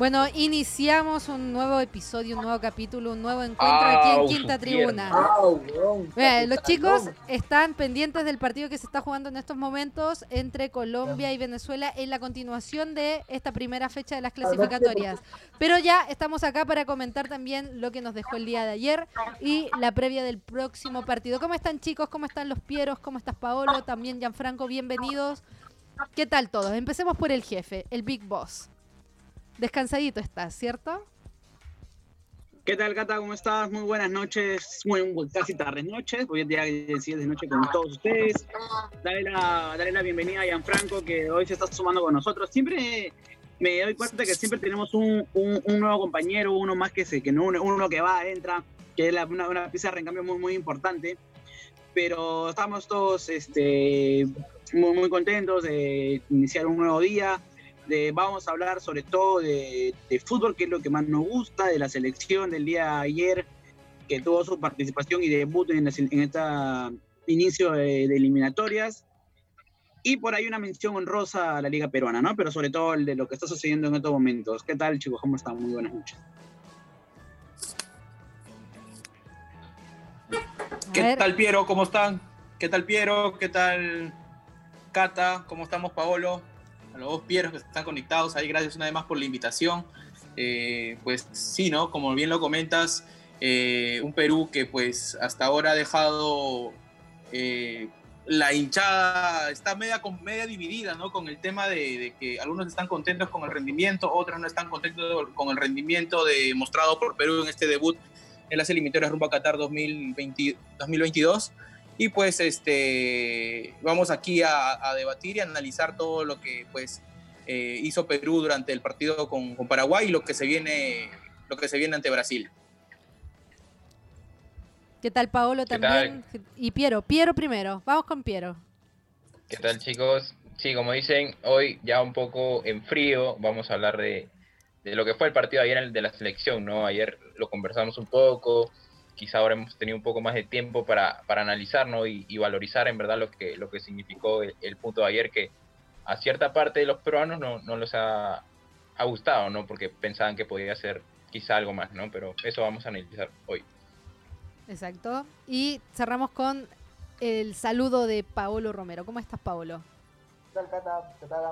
Bueno, iniciamos un nuevo episodio, un nuevo capítulo, un nuevo encuentro aquí en Quinta Tribuna. los chicos están pendientes del partido que se está jugando en estos momentos entre Colombia y Venezuela en la continuación de esta primera fecha de las clasificatorias. Pero ya estamos acá para comentar también lo que nos dejó el día de ayer y la previa del próximo partido. ¿Cómo están chicos? ¿Cómo están los Pieros? ¿Cómo estás Paolo? También Gianfranco, bienvenidos. ¿Qué tal todos? Empecemos por el jefe, el Big Boss. Descansadito estás, ¿cierto? ¿Qué tal, Cata? ¿Cómo estás? Muy buenas noches, muy, casi tardes noches. Hoy es día de noche con todos ustedes. Dale la, la bienvenida a Gianfranco, que hoy se está sumando con nosotros. Siempre me doy cuenta que siempre tenemos un, nuevo compañero, uno más que se, que no, uno que va, entra, que es una, pieza de recambio muy, muy importante. Pero estamos todos este, muy, muy contentos de iniciar un nuevo día vamos a hablar sobre todo de, fútbol, que es lo que más nos gusta, de la selección del día de ayer, que tuvo su participación y debut en, este inicio de, eliminatorias. Y por ahí una mención honrosa a la Liga Peruana, ¿no? Pero sobre todo el de lo que está sucediendo en estos momentos. ¿Qué tal, chicos? ¿Cómo están? Muy buenas noches. ¿Qué tal, Piero? ¿Cómo están? ¿Qué tal, Piero? ¿Qué tal, Cata? ¿Cómo estamos, Paolo? Los dos Pieros que están conectados ahí, gracias una vez más por la invitación. Eh, pues sí, ¿no? Como bien lo comentas, eh, un Perú que pues hasta ahora ha dejado eh, la hinchada, está media, media dividida, ¿no? Con el tema de, que algunos están contentos con el rendimiento, otros no están contentos con el rendimiento demostrado por Perú en este debut en las eliminatorias rumbo a Qatar 2020, 2022. Y pues este, vamos aquí a, debatir y analizar todo lo que pues eh, hizo Perú durante el partido con, Paraguay y lo que se viene, lo que se viene ante Brasil. ¿Qué tal Paolo también? Y Piero, Piero primero, vamos con Piero. ¿Qué tal chicos? Sí, como dicen, hoy ya un poco en frío vamos a hablar de, de lo que fue el partido ayer el de la selección, ¿no? Ayer lo conversamos un poco, quizá ahora hemos tenido un poco más de tiempo para, para analizar y, valorizar en verdad lo que, lo que significó el, punto de ayer, que a cierta parte de los peruanos no, no les ha, ha, gustado, ¿no? porque pensaban que podía ser quizá algo más, ¿no? pero eso vamos a analizar hoy. Exacto. Y cerramos con el saludo de Paolo Romero. ¿Cómo estás, Paolo? ¿Qué tal, Cata? ¿Qué tal?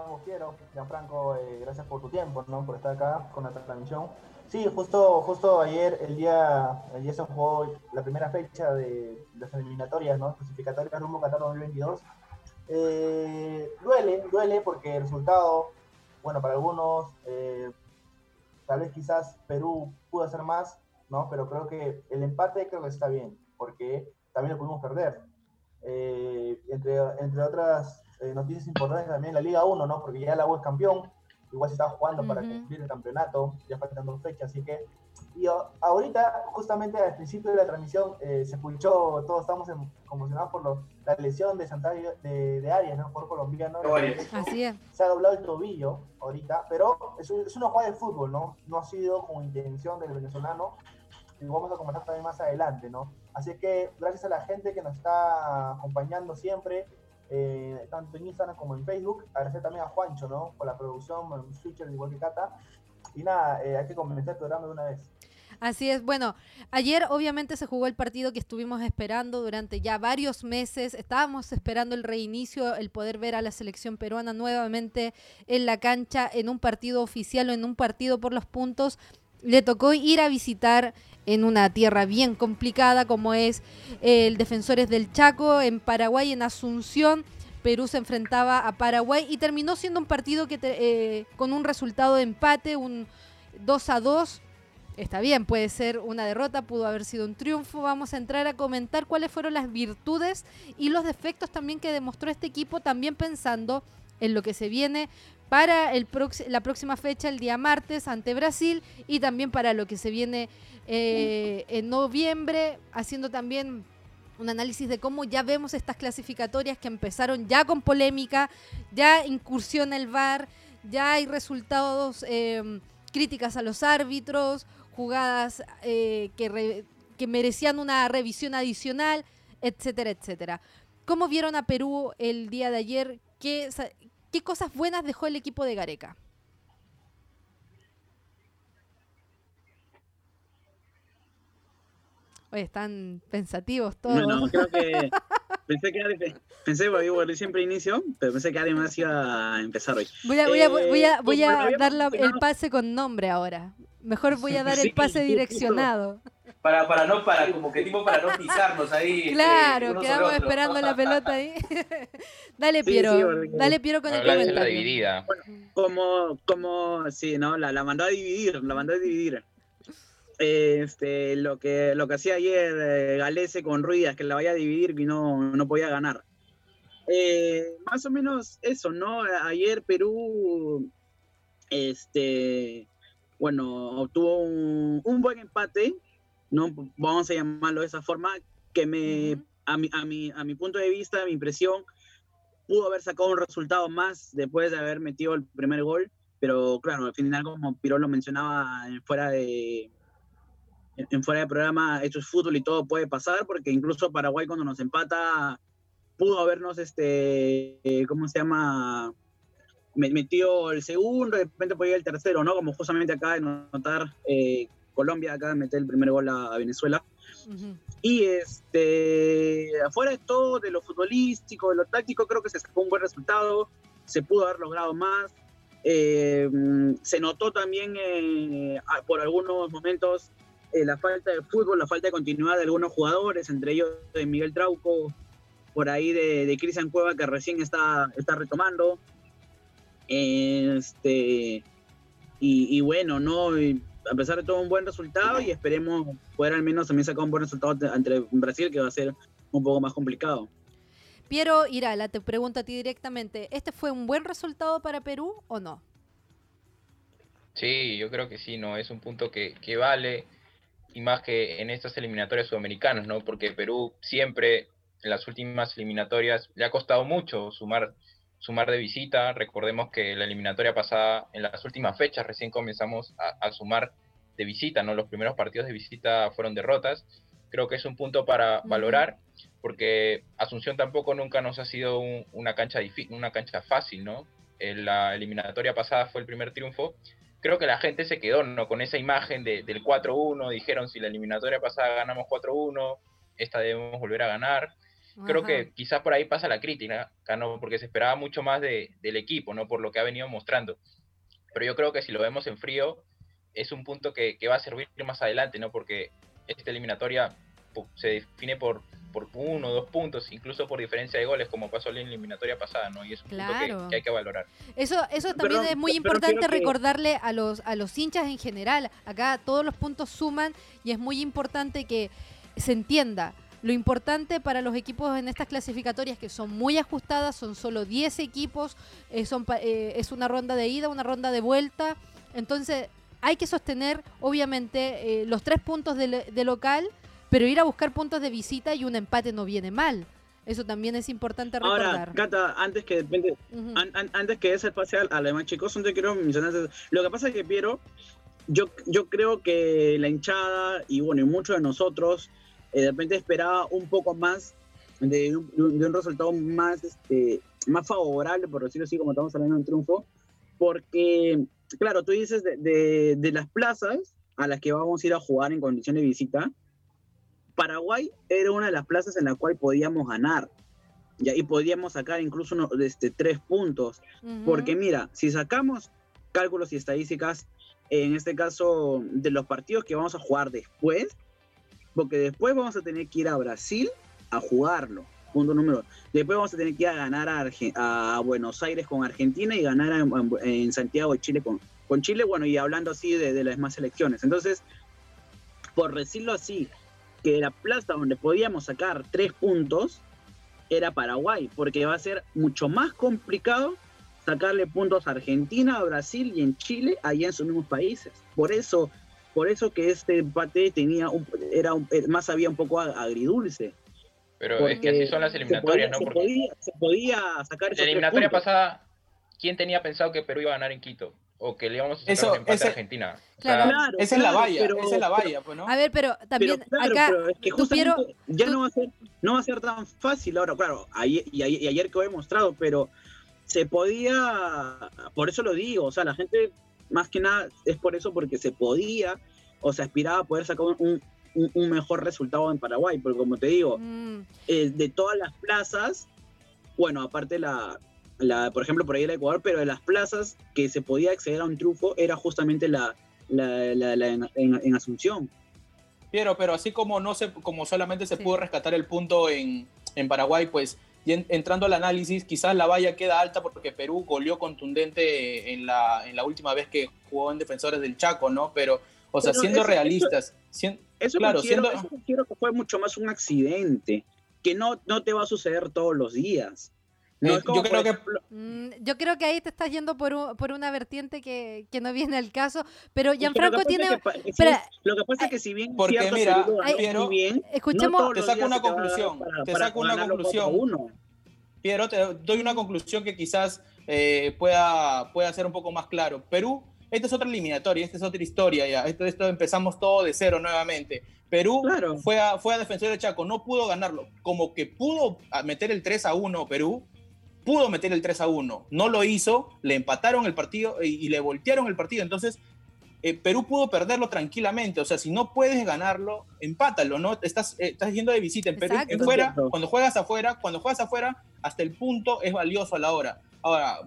Gianfranco, eh, gracias por tu tiempo, ¿no? por estar acá con la transmisión. Sí, justo, justo ayer, el día, ayer se jugó la primera fecha de, las eliminatorias, ¿no? Clasificatorias rumbo Qatar 2022. Eh, duele, duele porque el resultado, bueno, para algunos, eh, tal vez quizás Perú pudo hacer más, ¿no? Pero creo que el empate creo que está bien, porque también lo pudimos perder. Eh, entre, entre otras noticias importantes también la Liga 1, ¿no? Porque ya la U es campeón, igual se estaba jugando para cumplir el campeonato, ya faltan dos fechas, así que... Y ahorita, justamente al principio de la transmisión, eh, se escuchó, todos estamos conmocionados por la lesión de Santario, de, de Arias, ¿no? Por colombiano. Así es. Se ha doblado el tobillo ahorita, pero es, es una jugada de fútbol, ¿no? No ha sido con intención del venezolano, y vamos a comentar también más adelante, ¿no? Así que gracias a la gente que nos está acompañando siempre, eh, tanto en Instagram como en Facebook. Agradecer también a Juancho, ¿no? Por la producción, un switcher igual que Cata. Y nada, eh, hay que comenzar el programa de una vez. Así es, bueno, ayer obviamente se jugó el partido que estuvimos esperando durante ya varios meses, estábamos esperando el reinicio, el poder ver a la selección peruana nuevamente en la cancha, en un partido oficial o en un partido por los puntos, le tocó ir a visitar en una tierra bien complicada como es el Defensores del Chaco, en Paraguay, en Asunción. Perú se enfrentaba a Paraguay y terminó siendo un partido que eh, con un resultado de empate, un 2 a 2. Está bien, puede ser una derrota, pudo haber sido un triunfo. Vamos a entrar a comentar cuáles fueron las virtudes y los defectos también que demostró este equipo, también pensando en lo que se viene para el la próxima fecha, el día martes, ante Brasil, y también para lo que se viene eh, en noviembre, haciendo también un análisis de cómo ya vemos estas clasificatorias que empezaron ya con polémica, ya incursión el VAR, ya hay resultados, eh, críticas a los árbitros, jugadas eh, que, que merecían una revisión adicional, etcétera, etcétera. ¿Cómo vieron a Perú el día de ayer? ¿Qué, ¿Qué cosas buenas dejó el equipo de Gareca? Oye, están pensativos todos. No, no, creo que pensé que alguien, pensé, porque bueno, siempre inicio, pero pensé que alguien más iba a empezar hoy. Voy a, voy a, voy a, voy a eh, dar la, el pase con nombre ahora. Mejor voy a dar el pase direccionado. Para, para no, para, como que tipo para no pisarnos ahí. este, Claro, quedamos esperando la pelota ahí. Dale, Sí, Piero. sí, Dale, Piero, con el de la comentario. dividida. Como, como, sí, ¿no? La, la mandó a dividir, la mandó a dividir. Este, lo que, lo que hacía ayer eh, Galese con Ruidas, que la vaya a dividir y no, no podía ganar. Eh, más o menos eso, ¿no? Ayer Perú, este, bueno, obtuvo un, un buen empate, ¿no? Vamos a llamarlo de esa forma, que me, a, mi, a, mi, a mi punto de vista, a mi impresión, pudo haber sacado un resultado más después de haber metido el primer gol, pero claro, al final, como Pirón lo mencionaba en fuera de en fuera de programa, esto es fútbol y todo puede pasar, porque incluso Paraguay cuando nos empata pudo habernos, este, eh, ¿cómo se llama? Me- Metió el segundo, de repente podía ir el tercero, ¿no? Como justamente acaba de notar eh, Colombia, acaba de meter el primer gol a, a Venezuela. Ujú. Y este, afuera de todo, de lo futbolístico, de lo táctico, creo que se sacó un buen resultado, se pudo haber logrado más. Eh, se notó también eh, por algunos momentos eh, la falta de fútbol, la falta de continuidad de algunos jugadores, entre ellos de Miguel Trauco, por ahí de, de Cristian Cueva que recién está, está retomando. Este, y, y bueno, ¿no? Y a pesar de todo un buen resultado y esperemos poder al menos también sacar un buen resultado ante- ante Brasil, que va a ser un poco más complicado. Piero Irala, te pregunto a ti directamente, ¿este fue un buen resultado para Perú o no? Sí, yo creo que sí, ¿no? Es un punto que, que vale, y más que en estas eliminatorias sudamericanas, ¿no? Porque Perú siempre, en las últimas eliminatorias, le ha costado mucho sumar, sumar de visita. Recordemos que la eliminatoria pasada, en las últimas fechas, recién comenzamos a, a sumar de visita, ¿no? Los primeros partidos de visita fueron derrotas. Creo que es un punto para valorar, porque Asunción tampoco nunca nos ha sido un- una, cancha una cancha fácil, ¿no? En la eliminatoria pasada fue el primer triunfo, creo que la gente se quedó ¿no? con esa imagen de- del 4-1, dijeron si la eliminatoria pasada ganamos 4-1, esta debemos volver a ganar. Creo Ajá. que quizás por ahí pasa la crítica, ¿no? porque se esperaba mucho más de- del equipo, ¿no? por lo que ha venido mostrando. Pero yo creo que si lo vemos en frío, es un punto que, que va a servir más adelante, ¿no? porque esta eliminatoria se define por, por uno o dos puntos, incluso por diferencia de goles, como pasó en la eliminatoria pasada, ¿no? y es un punto que, que hay que valorar. Eso, eso también es muy importante que- recordarle a los, a los hinchas en general. Acá todos los puntos suman y es muy importante que se entienda. Lo importante para los equipos en estas clasificatorias que son muy ajustadas, son solo 10 equipos, eh, son, eh, es una ronda de ida, una ronda de vuelta. Entonces hay que sostener, obviamente, eh, los tres puntos de, local, pero ir a buscar puntos de visita y un empate no viene mal. Eso también es importante Ahora, recordar. Cata, antes que depende, Ujú. an- an- antes que ese pase al, al demás chicos, te quiero mencionar. Lo que pasa es que Piero, yo, yo creo que la hinchada y bueno, y muchos de nosotros, eh, de repente esperaba un poco más de un, de un- resultado más, este, más favorable, por decirlo así, como estamos hablando de un triunfo, porque, claro, tú dices de, de- de las plazas a las que vamos a ir a jugar en condición de visita, Paraguay era una de las plazas en la cual podíamos ganar. Y podíamos sacar incluso uno- este, tres puntos. Ujú. Porque mira, si sacamos cálculos y estadísticas, en este caso de los partidos que vamos a jugar después, porque después vamos a tener que ir a Brasil a jugarlo. Punto número. Después vamos a tener que ir a ganar a, Buenos Aires con Argentina y ganar en, Santiago de Chile con, con Chile. Bueno, y hablando así de, las demás selecciones. Entonces, por decirlo así, que la plaza donde podíamos sacar tres puntos era Paraguay, porque va a ser mucho más complicado sacarle puntos a Argentina, a Brasil y en Chile, allá en sus mismos países. Por eso, por eso que este empate tenía un, era un- eh, más había un poco ag- agridulce. Pero es que así son las se eliminatorias, podía- ¿no? Se podía, se podía sacar la eliminatoria pasada, ¿quién tenía pensado que Perú iba a ganar en Quito? O que le íbamos a sacar Eso- un empate ese- a Argentina. O Claro. sea, Claro, Esa es la valla, pero- esa es la valla, pues, ¿no? A ver, pero también pero claro, acá, pero es que tú, justamente ya tú- no va a ser no va a ser tan fácil ahora claro ayer, y, ayer, y ayer quedó demostrado pero se podía por eso lo digo o sea la gente más que nada es por eso porque se podía o se aspiraba a poder sacar un, un, mejor resultado en Paraguay, porque como te digo, mm. eh, de todas las plazas, bueno, aparte la, la, por ejemplo, por ahí el Ecuador, pero de las plazas que se podía acceder a un triunfo era justamente la, la, la en, en, Asunción. Pero, pero así como no se, como solamente se pudo rescatar el punto en, en Paraguay, pues y entrando al análisis, quizás la valla queda alta porque Perú goleó contundente en la, en la última vez que jugó en Defensores del Chaco, ¿no? Pero, o sea, siendo realistas. Eso, claro, siendo... quiero que fue mucho más un accidente, que no, no te va a suceder todos los días. Eh, yo, creo que... Mm, yo creo que ahí te estás yendo por, por una vertiente que, que, no viene al caso, pero Gianfranco tiene... lo que pasa es que si bien... Porque mira, Piero, bien, escuchemos... te saco una conclusión, te saco una conclusión. Piero, te doy una conclusión que quizás eh, pueda, pueda ser un poco más claro. Perú, esta es otra eliminatoria, esta es otra historia ya. Esto, esto empezamos todo de cero nuevamente. Perú fue, a, fue a Defensor de Chaco, no pudo ganarlo. Como que pudo meter el 3 a 1 Perú, pudo meter el 3 a 1, no lo hizo, le empataron el partido y, le voltearon el partido. Entonces, eh, Perú pudo perderlo tranquilamente. O sea, si no puedes ganarlo, empátalo, ¿no? Estás, eh, estás yendo de visita en Perú, en fuera, cuando juegas afuera, cuando juegas afuera, hasta el punto es valioso a la hora. Ahora,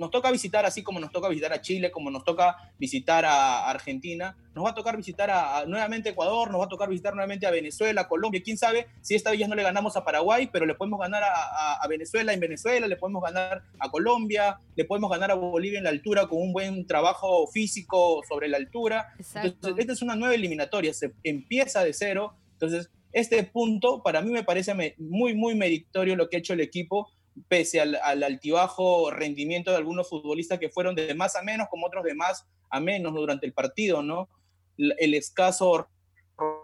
nos toca visitar así como nos toca visitar a Chile, como nos toca visitar a Argentina, nos va a tocar visitar a, nuevamente Ecuador, nos va a tocar visitar nuevamente a Venezuela, Colombia, quién sabe si esta vez no le ganamos a Paraguay, pero le podemos ganar a, Venezuela en Venezuela, le podemos ganar a Colombia, le podemos ganar a Bolivia en la altura con un buen trabajo físico sobre la altura. Entonces, esta es una nueva eliminatoria, se empieza de cero, entonces este punto para mí me parece muy, muy meritorio lo que ha hecho el equipo pese al, altibajo rendimiento de algunos futbolistas que fueron de más a menos, como otros de más a menos durante el partido, ¿no? El escaso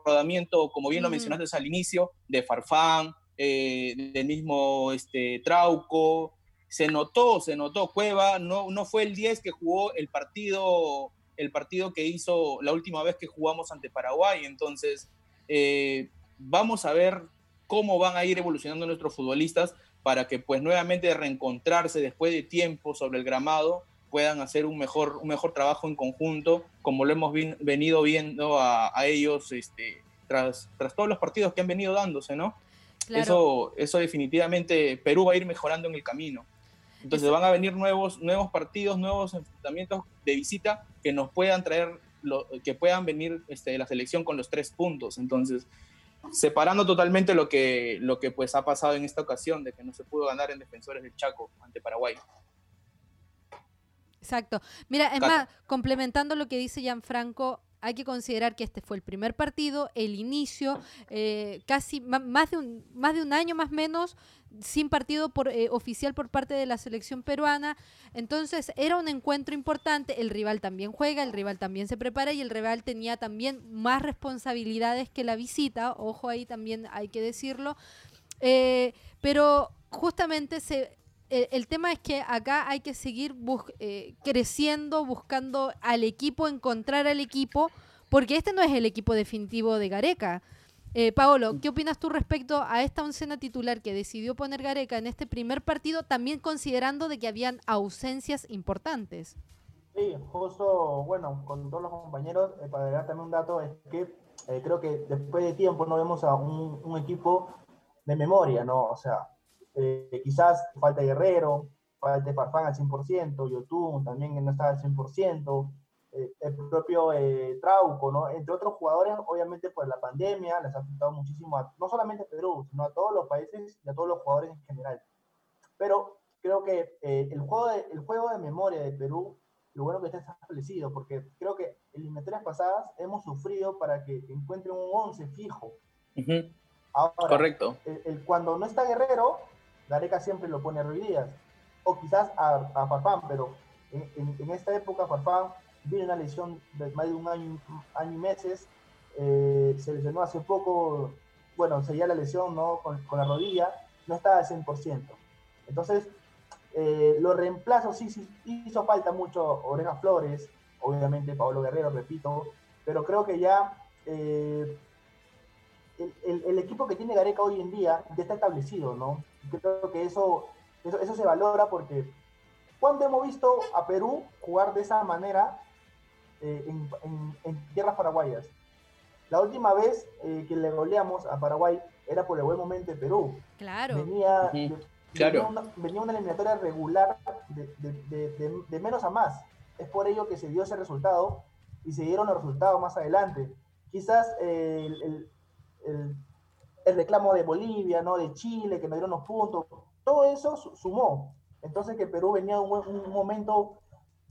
rodamiento, como bien lo mencionaste al inicio, de Farfán, eh, del mismo este, Trauco, se notó, se notó, Cueva no, no fue el 10 que jugó el partido, el partido que hizo la última vez que jugamos ante Paraguay, entonces eh, vamos a ver cómo van a ir evolucionando nuestros futbolistas para que pues nuevamente reencontrarse después de tiempo sobre el gramado puedan hacer un mejor, un mejor trabajo en conjunto, como lo hemos venido viendo a, ellos este, tras, tras todos los partidos que han venido dándose, ¿no? Eso, eso definitivamente Perú va a ir mejorando en el camino. Entonces van a venir nuevos, nuevos partidos, nuevos enfrentamientos de visita que nos puedan traer, lo, que puedan venir este, la selección con los tres puntos. Entonces, separando totalmente lo que, lo que pues ha pasado en esta ocasión, de que no se pudo ganar en Defensores del Chaco ante Paraguay. Exacto. Mira, es más, complementando lo que dice Gianfranco, hay que considerar que este fue el primer partido, el inicio, eh, casi más de, un, año más menos, sin partido por, eh, oficial por parte de la selección peruana. Entonces era un encuentro importante, el rival también juega, el rival también se prepara y el rival tenía también más responsabilidades que la visita, ojo ahí también hay que decirlo. Eh, pero justamente se, el, tema es que acá hay que seguir eh, creciendo, buscando al equipo, encontrar al equipo, porque este no es el equipo definitivo de Gareca. Eh, Paolo, ¿qué opinas tú respecto a esta oncena titular que decidió poner Gareca en este primer partido, también considerando de que habían ausencias importantes? Sí, justo, bueno, con todos los compañeros, eh, para agregar también un dato, es que creo que después de tiempo no vemos a un, un equipo de memoria, ¿no? O sea, eh, quizás falta Guerrero, falta Farfán al 100%, Yotun también no está al 100%, eh, el propio eh, Trauco, ¿no? entre otros jugadores, obviamente por la pandemia les ha afectado muchísimo, a, no solamente a Perú, sino a todos los países y a todos los jugadores en general. Pero creo que el, juego de, el juego de memoria de Perú, lo bueno que está establecido, porque creo que en eliminatorias pasadas hemos sufrido para que encuentren un 11 fijo. Correcto. El, cuando no está Guerrero, Gareca siempre lo pone a Ruiz o quizás a, Farfán, pero en, esta época Farfán viene una lesión de más de un año, año y meses, eh, se lesionó hace poco, bueno, seguía la lesión ¿no? con, la rodilla, no estaba al 100%. Entonces, eh, los reemplazos sí, sí, hizo falta mucho Oreja Flores, obviamente Pablo Guerrero, repito, pero creo que ya eh, el, equipo que tiene Gareca hoy en día ya está establecido, ¿no? Creo que eso, eso, eso se valora porque cuando hemos visto a Perú jugar de esa manera eh, en, en, tierras paraguayas? La última vez eh, que le goleamos a Paraguay era por el buen momento de Perú. Claro. Venía, Claro. venía, una, venía una eliminatoria regular de, de- de- de- de menos a más. Es por ello que se dio ese resultado y se dieron los resultados más adelante. Quizás eh, el, el- el- el reclamo de Bolivia, ¿no? de Chile, que nos dieron los puntos, todo eso su- sumó. Entonces que Perú venía un, un momento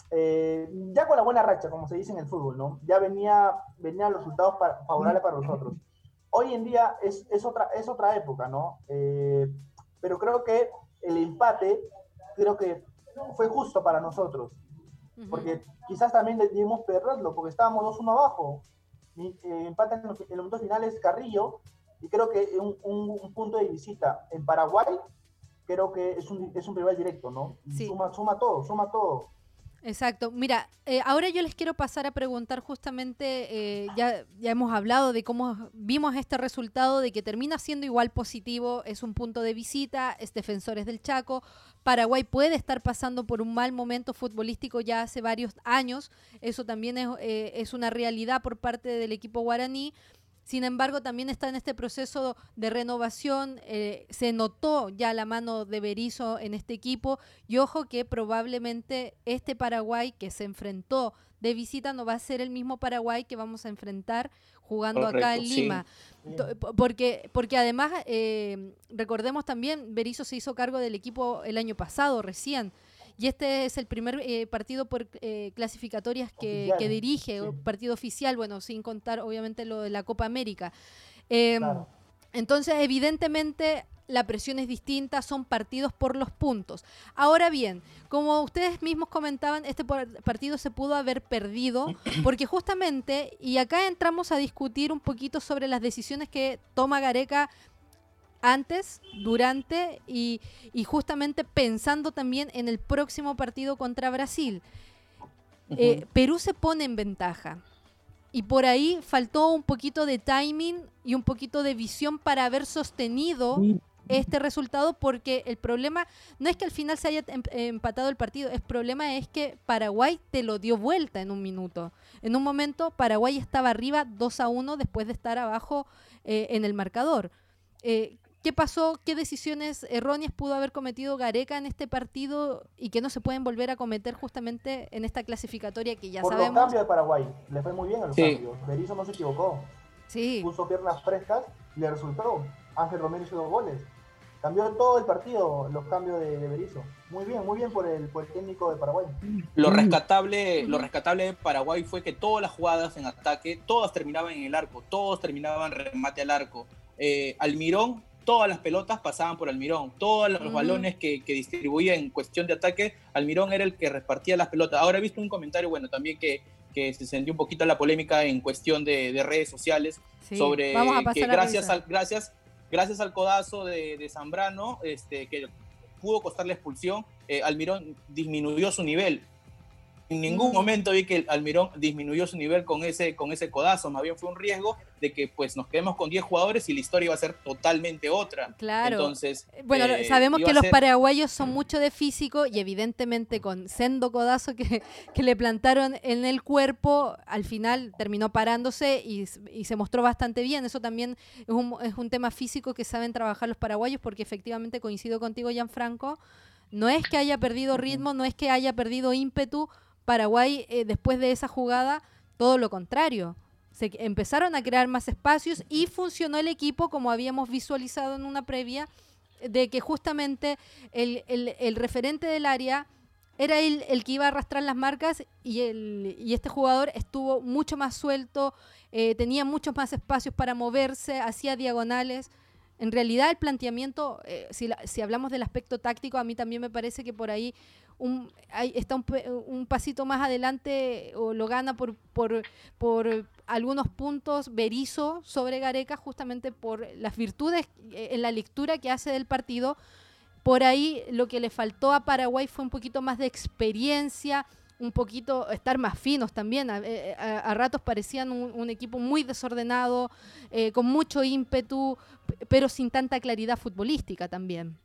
eh, ya con la buena racha, como se dice en el fútbol, ¿no? Ya venía, venían los resultados pa- favorables para nosotros. Hoy en día es, es, otra, es otra época, ¿no? Eh, pero creo que el empate, creo que fue justo para nosotros, Ujú. porque quizás también debimos perderlo, porque estábamos 2-1 abajo. Mi- eh, empate en los, en los minutos finales Carrillo, y creo que un, un- un punto de visita en Paraguay, creo que es un, es un rival directo, ¿no? Sí. Suma, suma todo, suma todo. Exacto. Mira, eh, ahora yo les quiero pasar a preguntar justamente, eh, ya, ya hemos hablado de cómo vimos este resultado, de que termina siendo igual positivo, es un punto de visita, es Defensores del Chaco. Paraguay puede estar pasando por un mal momento futbolístico ya hace varios años, eso también es, eh, es una realidad por parte del equipo guaraní. Sin embargo, también está en este proceso de renovación. eh, se notó ya la mano de Berizzo en este equipo. Y ojo que probablemente este Paraguay que se enfrentó de visita no va a ser el mismo Paraguay que vamos a enfrentar jugando acá en sí. Lima. Porque, porque además, eh, recordemos también, Berizzo se hizo cargo del equipo el año pasado, recién. Y este es el primer eh, partido por eh, clasificatorias que, dirige, sí. partido oficial, bueno, sin contar obviamente lo de la Copa América. Em, Claro. entonces, evidentemente, la presión es distinta, son partidos por los puntos. Ahora bien, como ustedes mismos comentaban, este par- partido se pudo haber perdido, porque justamente, y acá entramos a discutir un poquito sobre las decisiones que toma Gareca antes, durante y, y justamente pensando también en el próximo partido contra Brasil. Eh, Perú se pone en ventaja. Y por ahí faltó un poquito de timing y un poquito de visión para haber sostenido este resultado porque el problema no es que al final se haya em- empatado el partido, el problema es que Paraguay te lo dio vuelta en un minuto. En un momento Paraguay estaba arriba 2 a 1 después de estar abajo eh, en el marcador. Eh, ¿Qué pasó? ¿Qué decisiones erróneas pudo haber cometido Gareca en este partido y que no se pueden volver a cometer justamente en esta clasificatoria que ya Por los sabemos? cambios de Paraguay, le fue muy bien a los Sí. cambios. Berizzo no se equivocó. Sí, Puso piernas frescas y le resultó. Ángel Romero hizo dos goles. Cambió todo el partido los cambios de, de Berizzo. Muy bien, muy bien por el, por el técnico de Paraguay. Lo rescatable, lo rescatable de Paraguay fue que todas las jugadas en ataque, todas terminaban en el arco, todos terminaban remate al arco. Eh, Almirón, todas las pelotas pasaban por Almirón, todos los balones que, que distribuía en cuestión de ataque, Almirón era el que repartía las pelotas. Ahora he visto un comentario, bueno, también que, que se sentió un poquito la polémica en cuestión de, de redes sociales, sí. sobre que gracias al, gracias, gracias al codazo de, de Zambrano, este, que pudo costar la expulsión, eh, Almirón disminuyó su nivel. En ningún momento vi que el Almirón disminuyó su nivel con ese, con ese codazo, más bien fue un riesgo de que pues nos quedemos con 10 jugadores y la historia iba a ser totalmente otra. Claro. Entonces, Bueno, eh, sabemos que los ser- paraguayos son mucho de físico y evidentemente con sendo codazo que, que le plantaron en el cuerpo, al final terminó parándose y, y se mostró bastante bien. Eso también es un, es un tema físico que saben trabajar los paraguayos porque efectivamente coincido contigo, Gianfranco. No es que haya perdido ritmo, no es que haya perdido ímpetu. Paraguay, eh, después de esa jugada, todo lo contrario. Se empezaron a crear más espacios y funcionó el equipo como habíamos visualizado en una previa, de que justamente el, el- referente del área era el, que iba a arrastrar las marcas y, el, y este jugador estuvo mucho más suelto, eh, tenía muchos más espacios para moverse, hacía diagonales. En realidad el planteamiento, eh, si, si hablamos del aspecto táctico, a mí también me parece que por ahí un, hay- está un, un pasito más adelante o lo gana por, por, algunos puntos Berizzo sobre Gareca justamente por las virtudes eh, en la lectura que hace del partido. Por ahí lo que le faltó a Paraguay fue un poquito más de experiencia, un poquito estar más finos también. A, eh, a- ratos parecían un, equipo muy desordenado, eh, con mucho ímpetu, pero sin tanta claridad futbolística también.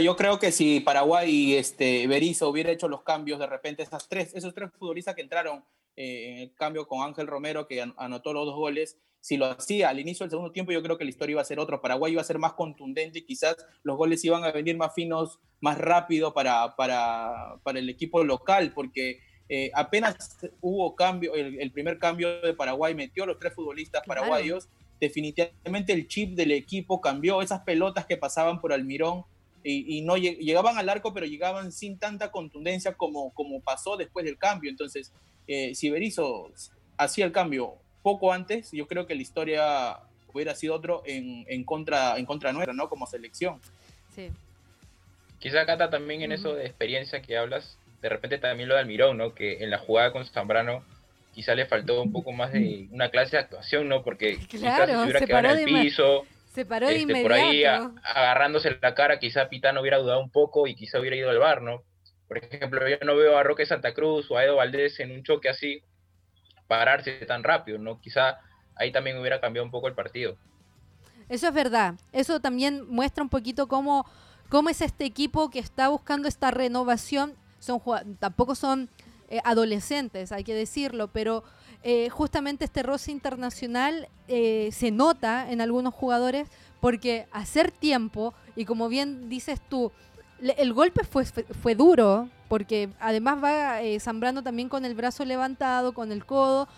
Yo creo que si Paraguay y este, Berizzo hubiera hecho los cambios de repente, esas tres, esos tres futbolistas que entraron eh, en el cambio con Ángel Romero, que an- anotó los dos goles, si lo hacía al inicio del segundo tiempo, yo creo que la historia iba a ser otra. Paraguay iba a ser más contundente y quizás los goles iban a venir más finos, más rápido para, para, para el equipo local, porque eh, apenas hubo cambio, el, primer cambio de Paraguay metió a los tres futbolistas paraguayos. Definitivamente el chip del equipo cambió, esas pelotas que pasaban por Almirón y, no llegaban al arco, pero llegaban sin tanta contundencia como, como pasó después del cambio. Entonces, eh, si Berizzo hacía el cambio poco antes, yo creo que la historia hubiera sido otro en, en contra, en contra nuestra, ¿no? Como selección. Sí. Quizá Cata también en eso de experiencia que hablas, de repente también lo de Almirón, ¿no? Que en la jugada con Zambrano quizá le faltó un poco más de una clase de actuación, ¿no? Porque quizás si hubiera quedado en el piso, se paró de inmediato. por ahí agarrándose la cara, quizá Pitano hubiera dudado un poco y quizá hubiera ido al bar, ¿no? Por ejemplo, yo no veo a Roque Santa Cruz o a Edo Valdés en un choque así pararse tan rápido, ¿no? Quizá ahí también hubiera cambiado un poco el partido. Eso es verdad. Eso también muestra un poquito cómo, cómo es este equipo que está buscando esta renovación. Son, tampoco son eh, adolescentes, hay que decirlo, pero eh, justamente este roce internacional eh, se nota en algunos jugadores porque hacer tiempo, y como bien dices tú, el golpe fue, fue duro, porque además va eh, Zambrano también con el brazo levantado, con el codo,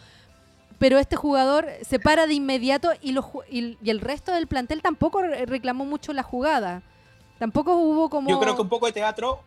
pero este jugador se para de inmediato y, y, el resto del plantel tampoco reclamó mucho la jugada. Tampoco hubo como... Yo creo que un poco de teatro,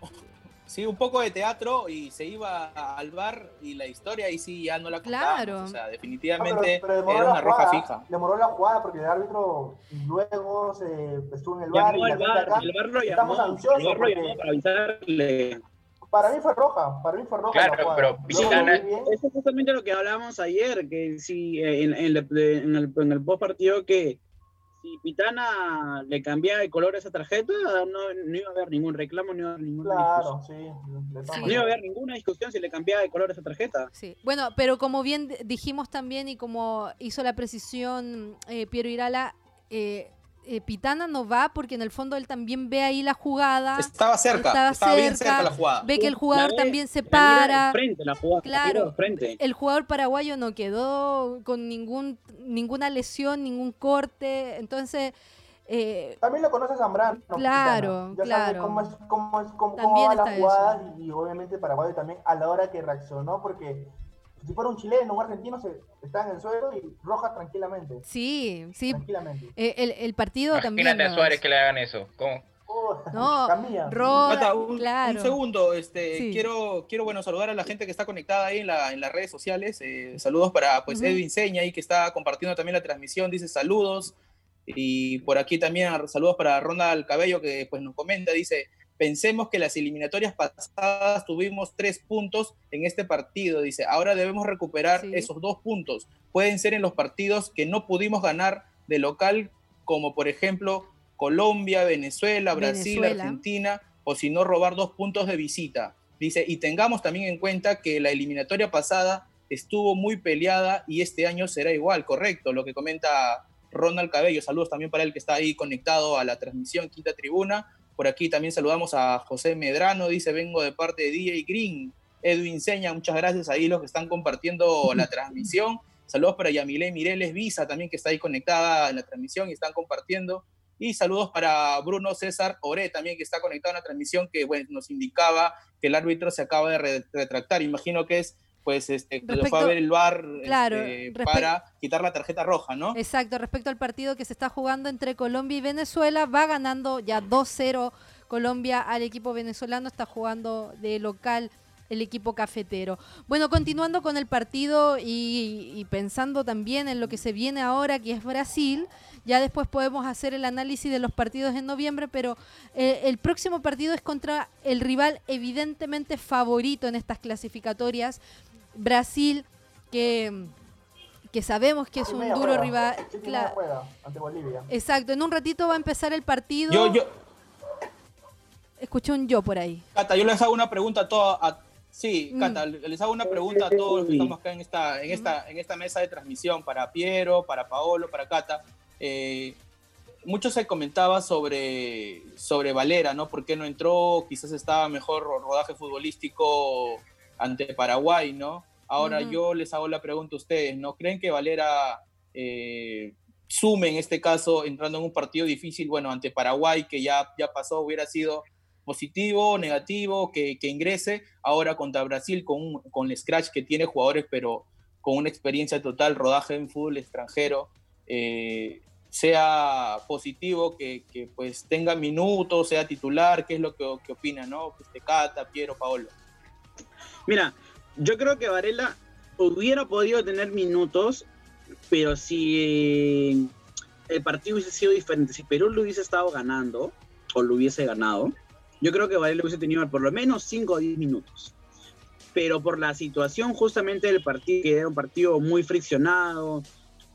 sí, un poco de teatro y se iba al bar y la historia y sí ya no la Claro. O sea, definitivamente era una roja fija. Demoró la jugada porque el árbitro luego se estuvo en el bar. y el, bar, el bar lo llamó, el bar lo llamó para avisarle para mí fue roja, para mí fue roja. Claro, pero Pitana... Eso es justamente lo que hablábamos ayer, que si eh, en, en, en el, en el post partido que si Pitana le cambiaba de color a esa tarjeta, no, no, iba a haber ningún reclamo, no iba a haber ninguna claro, Sí, No iba a haber ninguna discusión si le cambiaba de color a esa tarjeta. Sí, bueno, pero como bien dijimos también y como hizo la precisión eh, Piero Irala, eh, eh, Pitana no va porque en el fondo él también ve ahí la jugada. Estaba cerca, estaba, bien cerca la jugada. Ve que el jugador también se para. Frente, la jugada, claro, el jugador paraguayo no quedó con ningún ninguna lesión, ningún corte, entonces... Eh, también lo conoce Zambrano. Claro, ya claro. Cómo, es, cómo, es, cómo, va la jugada y, y, obviamente Paraguay también a la hora que reaccionó porque si fuera un chileno, un argentino, se, está en el suelo y roja tranquilamente. Sí, sí. Tranquilamente. Eh, el, el, partido Imagínate también. Imagínate a Suárez que le hagan eso. ¿Cómo? Oh, no, Roda, un, claro. un, segundo, este, quiero, quiero bueno, saludar a la gente que está conectada ahí en, la, en las redes sociales. Eh, saludos para pues, uh -huh. Edwin Seña ahí que está compartiendo también la transmisión, dice saludos. Y por aquí también saludos para Ronald Cabello que pues, nos comenta, dice, Pensemos que las eliminatorias pasadas tuvimos tres puntos en este partido, dice. Ahora debemos recuperar sí. esos dos puntos. Pueden ser en los partidos que no pudimos ganar de local, como por ejemplo Colombia, Venezuela, Brasil, Venezuela. Argentina, o si no robar dos puntos de visita. Dice, y tengamos también en cuenta que la eliminatoria pasada estuvo muy peleada y este año será igual, correcto, lo que comenta Ronald Cabello. Saludos también para él que está ahí conectado a la transmisión Quinta Tribuna. Por aquí también saludamos a José Medrano, dice, vengo de parte de DJ Green. Edwin Seña, muchas gracias ahí los que están compartiendo la transmisión. Saludos para Yamile Mireles Visa también que está ahí conectada en la transmisión y están compartiendo. Y saludos para Bruno César Ore también que está conectado en la transmisión que bueno, nos indicaba que el árbitro se acaba de retractar. Imagino que es pues este, respecto, fue a ver el bar claro, este, para quitar la tarjeta roja, ¿no? Exacto, respecto al partido que se está jugando entre Colombia y Venezuela, va ganando ya 2-0 Colombia al equipo venezolano, está jugando de local el equipo cafetero. Bueno, continuando con el partido y, y, pensando también en lo que se viene ahora, que es Brasil, ya después podemos hacer el análisis de los partidos en noviembre, pero eh, el próximo partido es contra el rival evidentemente favorito en estas clasificatorias, Brasil, que, que sabemos que es un duro juega. rival. Claro. Juega ante Bolivia. Exacto, en un ratito va a empezar el partido. Yo, yo. Escuché un yo por ahí. Cata, yo les hago una pregunta a todos. A, sí, mm. Cata, les hago una pregunta a todos los que estamos acá en esta, en esta, en esta mesa de transmisión, para Piero, para Paolo, para Cata. Eh, mucho se comentaba sobre, sobre Valera, ¿no? ¿Por qué no entró? Quizás estaba mejor rodaje futbolístico ante Paraguay, ¿no? Ahora uh -huh. yo les hago la pregunta a ustedes, ¿no creen que Valera eh, sume en este caso entrando en un partido difícil, bueno, ante Paraguay, que ya, ya pasó, hubiera sido positivo, negativo, que, que ingrese, ahora contra Brasil con, con el scratch que tiene jugadores, pero con una experiencia total, rodaje en fútbol extranjero, eh, sea positivo, que, que, pues tenga minutos, sea titular, ¿qué es lo que, que opina, no? Este, Cata, Piero, Paolo. Mira, yo creo que Varela hubiera podido tener minutos, pero si el partido hubiese sido diferente, si Perú lo hubiese estado ganando, o lo hubiese ganado, yo creo que Varela hubiese tenido por lo menos 5 o 10 minutos. Pero por la situación justamente del partido, que era un partido muy friccionado,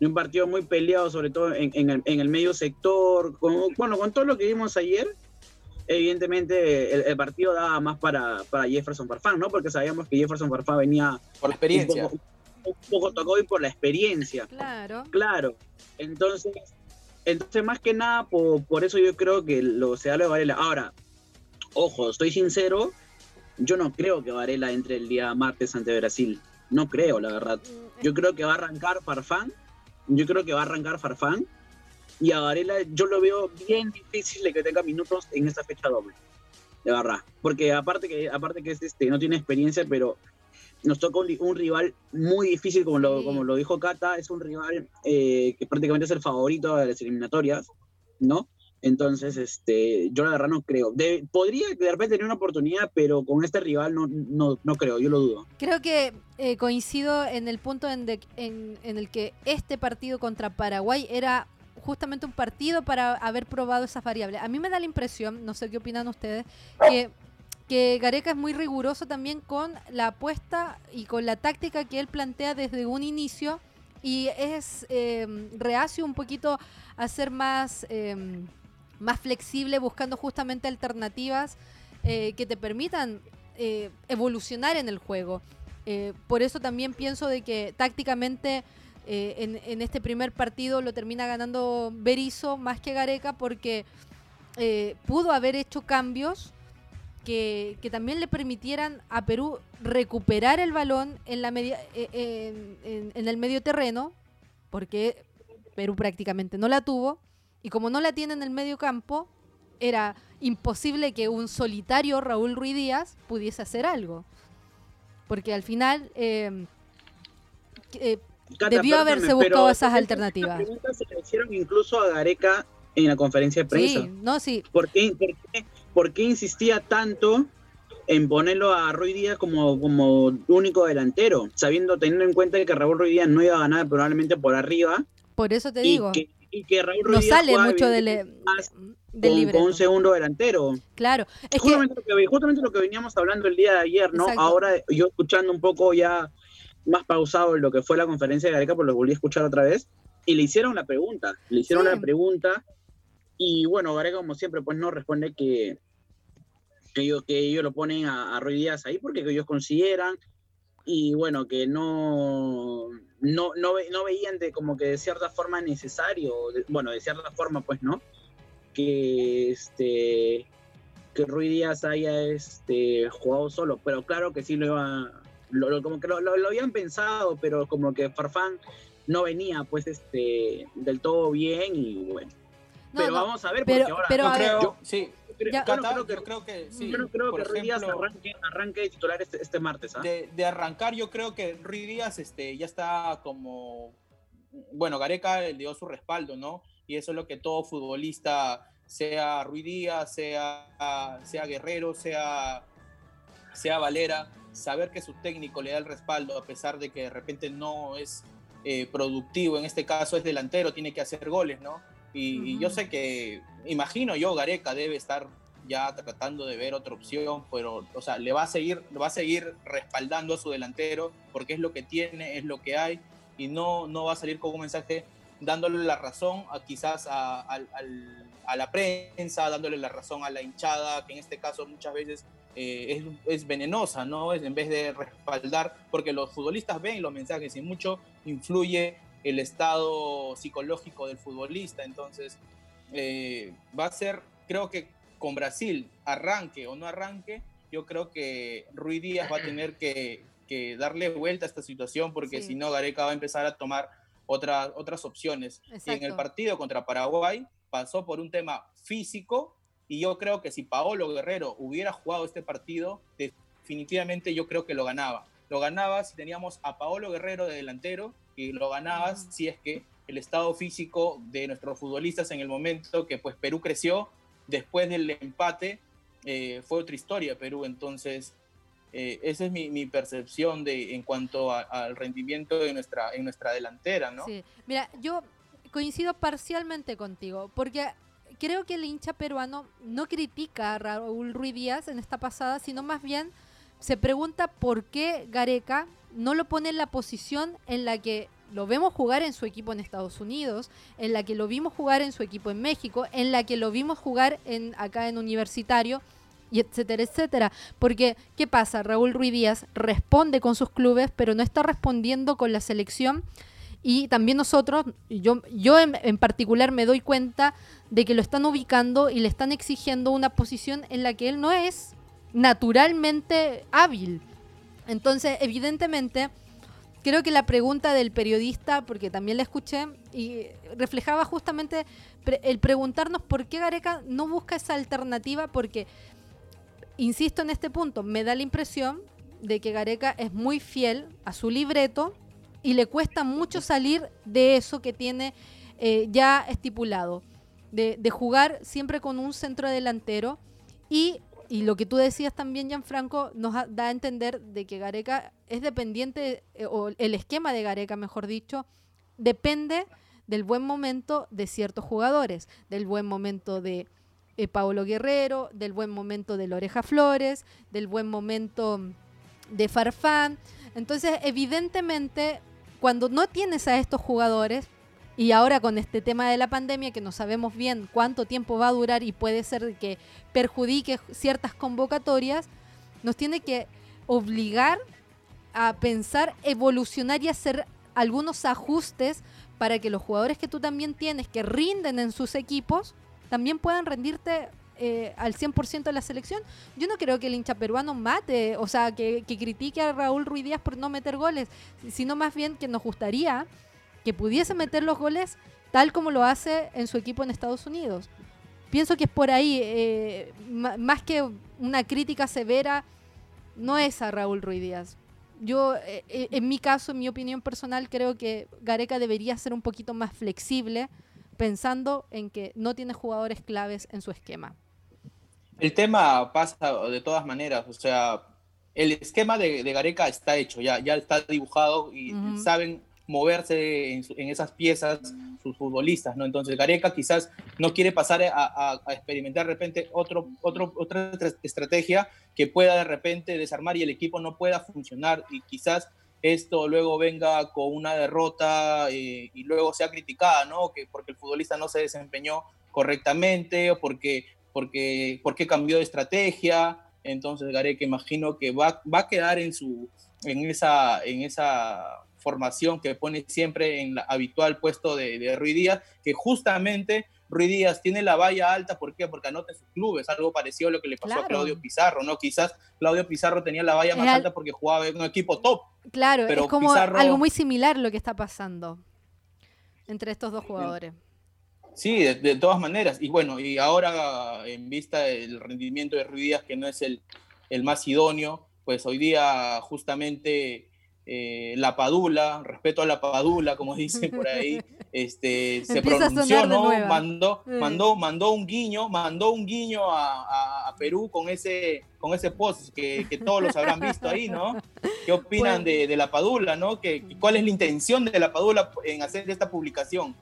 un partido muy peleado, sobre todo en, en, el, en el, medio sector, con, bueno, con todo lo que vimos ayer, evidentemente el, el, partido daba más para, para Jefferson Farfán, ¿no? Porque sabíamos que Jefferson Farfán venía... Por la experiencia. Un poco, un poco tocó y por la experiencia. Claro. Claro. Entonces, entonces más que nada, por, por eso yo creo que lo se lo de Varela. Ahora, ojo, estoy sincero, yo no creo que Varela entre el día martes ante Brasil. No creo, la verdad. Yo creo que va a arrancar Farfán. Yo creo que va a arrancar Farfán. Y a Varela yo lo veo bien difícil de que tenga minutos en esta fecha doble. De verdad. Porque aparte que, aparte que es este, no tiene experiencia, pero nos toca un, un rival muy difícil, como lo, como lo dijo Cata. Es un rival eh, que prácticamente es el favorito de las eliminatorias, ¿no? Entonces, este, yo la verdad no creo. De, podría de repente tener una oportunidad, pero con este rival no, no, no creo, yo lo dudo. Creo que eh, coincido en el punto en, de, en, en, el que este partido contra Paraguay era justamente un partido para haber probado esas variables. A mí me da la impresión, no sé qué opinan ustedes, que, que Gareca es muy riguroso también con la apuesta y con la táctica que él plantea desde un inicio y es eh, reacio un poquito a ser más... Eh, más flexible, buscando justamente alternativas eh, que te permitan eh, evolucionar en el juego. Por eso también pienso de que tácticamente en, en, este primer partido lo termina ganando Berizzo más que Gareca porque pudo haber hecho cambios que, que, también le permitieran a Perú recuperar el balón en, la media, en, en, el medio terreno, porque Perú prácticamente no la tuvo y como no la tiene en el medio campo, era imposible que un solitario Raúl Ruiz Díaz pudiese hacer algo. Porque al final eh, eh, debió haberse buscado esas alternativas. preguntas se le hicieron incluso a Gareca en la conferencia de prensa. Sí, no, sí. ¿Por qué, por qué, por qué insistía tanto en ponerlo a Ruiz Díaz como, como único delantero, sabiendo, teniendo en cuenta que Raúl Ruiz Díaz no iba a ganar probablemente por arriba? Por eso te digo. Que, y que Raúl no sale mucho del, del libreto. Con un segundo delantero. Claro. Es justamente, que... lo que, justamente lo que veníamos hablando el día de ayer, ¿no? Exacto. Ahora yo escuchando un poco ya más pausado lo que fue la conferencia de Gareca, pues lo volví a escuchar otra vez, y le hicieron la pregunta, le hicieron sí. la pregunta, y bueno, Gareca como siempre pues no responde que, que, ellos, que ellos lo ponen a, a Ruiz Díaz ahí porque ellos consideran, y bueno, que no, no, no, no, veían de como que de cierta forma necesario, de, bueno, de cierta forma pues, ¿no? Que este que Rui Díaz haya este, jugado solo, pero claro que sí lo iba, lo, lo, como que lo, lo, habían pensado, pero como que Farfán no venía pues este del todo bien y bueno. No, pero no, vamos a ver, pero, porque ahora pero, no creo, yo, sí, yo, no creo que, yo creo que sí. Yo no creo Por que Ruiz Díaz arranque, arranque de titular este, este martes. ¿ah? De, de, arrancar, yo creo que Ruiz Díaz este, ya está como. Bueno, Gareca le dio su respaldo, ¿no? Y eso es lo que todo futbolista, sea Ruiz Díaz, sea, sea Guerrero, sea, sea Valera, saber que su técnico le da el respaldo, a pesar de que de repente no es eh, productivo, en este caso es delantero, tiene que hacer goles, ¿no? Y, uh -huh. y, yo sé que, imagino yo, Gareca debe estar ya tratando de ver otra opción, pero, o sea, le va a seguir, va a seguir respaldando a su delantero, porque es lo que tiene, es lo que hay, y no, no va a salir con un mensaje dándole la razón a quizás a, a, a, la prensa, dándole la razón a la hinchada, que en este caso muchas veces eh, es, es, venenosa, ¿no? Es, en vez de respaldar, porque los futbolistas ven los mensajes y mucho influye el estado psicológico del futbolista. Entonces, eh, va a ser, creo que con Brasil, arranque o no arranque, yo creo que Rui Díaz va a tener que, que darle vuelta a esta situación, porque sí. si no, Gareca va a empezar a tomar otras otras opciones. Y en el partido contra Paraguay pasó por un tema físico y yo creo que si Paolo Guerrero hubiera jugado este partido, definitivamente yo creo que lo ganaba. Lo ganaba si teníamos a Paolo Guerrero de delantero y lo ganabas si es que el estado físico de nuestros futbolistas en el momento que pues Perú creció después del empate eh, fue otra historia Perú entonces eh, esa es mi, percepción de en cuanto al rendimiento de nuestra en nuestra delantera no sí. mira yo coincido parcialmente contigo porque creo que el hincha peruano no critica a Raúl Ruiz Díaz en esta pasada sino más bien se pregunta por qué Gareca no lo pone en la posición en la que lo vemos jugar en su equipo en Estados Unidos, en la que lo vimos jugar en su equipo en México, en la que lo vimos jugar en, acá en Universitario, etcétera, etcétera. Porque, ¿qué pasa? Raúl Ruiz Díaz responde con sus clubes, pero no está respondiendo con la selección. Y también nosotros, yo, yo en, particular me doy cuenta de que lo están ubicando y le están exigiendo una posición en la que él no es naturalmente hábil. Entonces, evidentemente, creo que la pregunta del periodista, porque también la escuché, y reflejaba justamente el preguntarnos por qué Gareca no busca esa alternativa, porque, insisto en este punto, me da la impresión de que Gareca es muy fiel a su libreto y le cuesta mucho salir de eso que tiene eh, ya estipulado, de, de jugar siempre con un centro delantero y y lo que tú decías también, Gianfranco, nos da a entender de que Gareca es dependiente, eh, o el esquema de Gareca, mejor dicho, depende del buen momento de ciertos jugadores, del buen momento de eh, Paolo Guerrero, del buen momento de Loreja Flores, del buen momento de Farfán. Entonces, evidentemente, cuando no tienes a estos jugadores, y ahora con este tema de la pandemia, que no sabemos bien cuánto tiempo va a durar y puede ser que perjudique ciertas convocatorias, nos tiene que obligar a pensar, evolucionar y hacer algunos ajustes para que los jugadores que tú también tienes, que rinden en sus equipos, también puedan rendirte eh, al 100% de la selección. Yo no creo que el hincha peruano mate, o sea, que, que critique a Raúl Ruiz Díaz por no meter goles, sino más bien que nos gustaría que pudiese meter los goles tal como lo hace en su equipo en Estados Unidos. Pienso que es por ahí, eh, más que una crítica severa, no es a Raúl Ruiz Díaz. Yo, eh, en mi caso, en mi opinión personal, creo que Gareca debería ser un poquito más flexible, pensando en que no tiene jugadores claves en su esquema. El tema pasa de todas maneras, o sea, el esquema de, Gareca está hecho, ya, ya está dibujado y saben moverse en, esas piezas sus futbolistas, ¿no? Entonces Gareca quizás no quiere pasar a, experimentar de repente otro, otro, otra estrategia que pueda de repente desarmar y el equipo no pueda funcionar y quizás esto luego venga con una derrota eh, y luego sea criticada, ¿no? Que porque el futbolista no se desempeñó correctamente o porque, porque, porque cambió de estrategia. Entonces Gareca imagino que va, va a quedar en, su, en, esa, en esa formación que pone siempre en el habitual puesto de, de Ruiz Díaz, que justamente Ruiz Díaz tiene la valla alta, ¿por qué? Porque anota en sus clubes, algo parecido a lo que le pasó a Claudio Pizarro, ¿no? Quizás Claudio Pizarro tenía la valla más alta porque jugaba en un equipo top. Claro, pero es como algo muy similar lo que está pasando entre estos dos jugadores. Sí, de, todas maneras. Y bueno, y ahora en vista del rendimiento de Ruiz Díaz, que no es el, el más idóneo, pues hoy día justamente eh, la Padula, respeto a la Padula, como dicen por ahí, este, se pronunció, ¿no? Mandó, mandó, mandó un guiño, mandó un guiño a, a, Perú con ese, con ese post que, que, todos los habrán visto ahí, ¿no? ¿Qué opinan de, de, la Padula, ¿no? ¿Qué, ¿Cuál es la intención de la Padula en hacer esta publicación?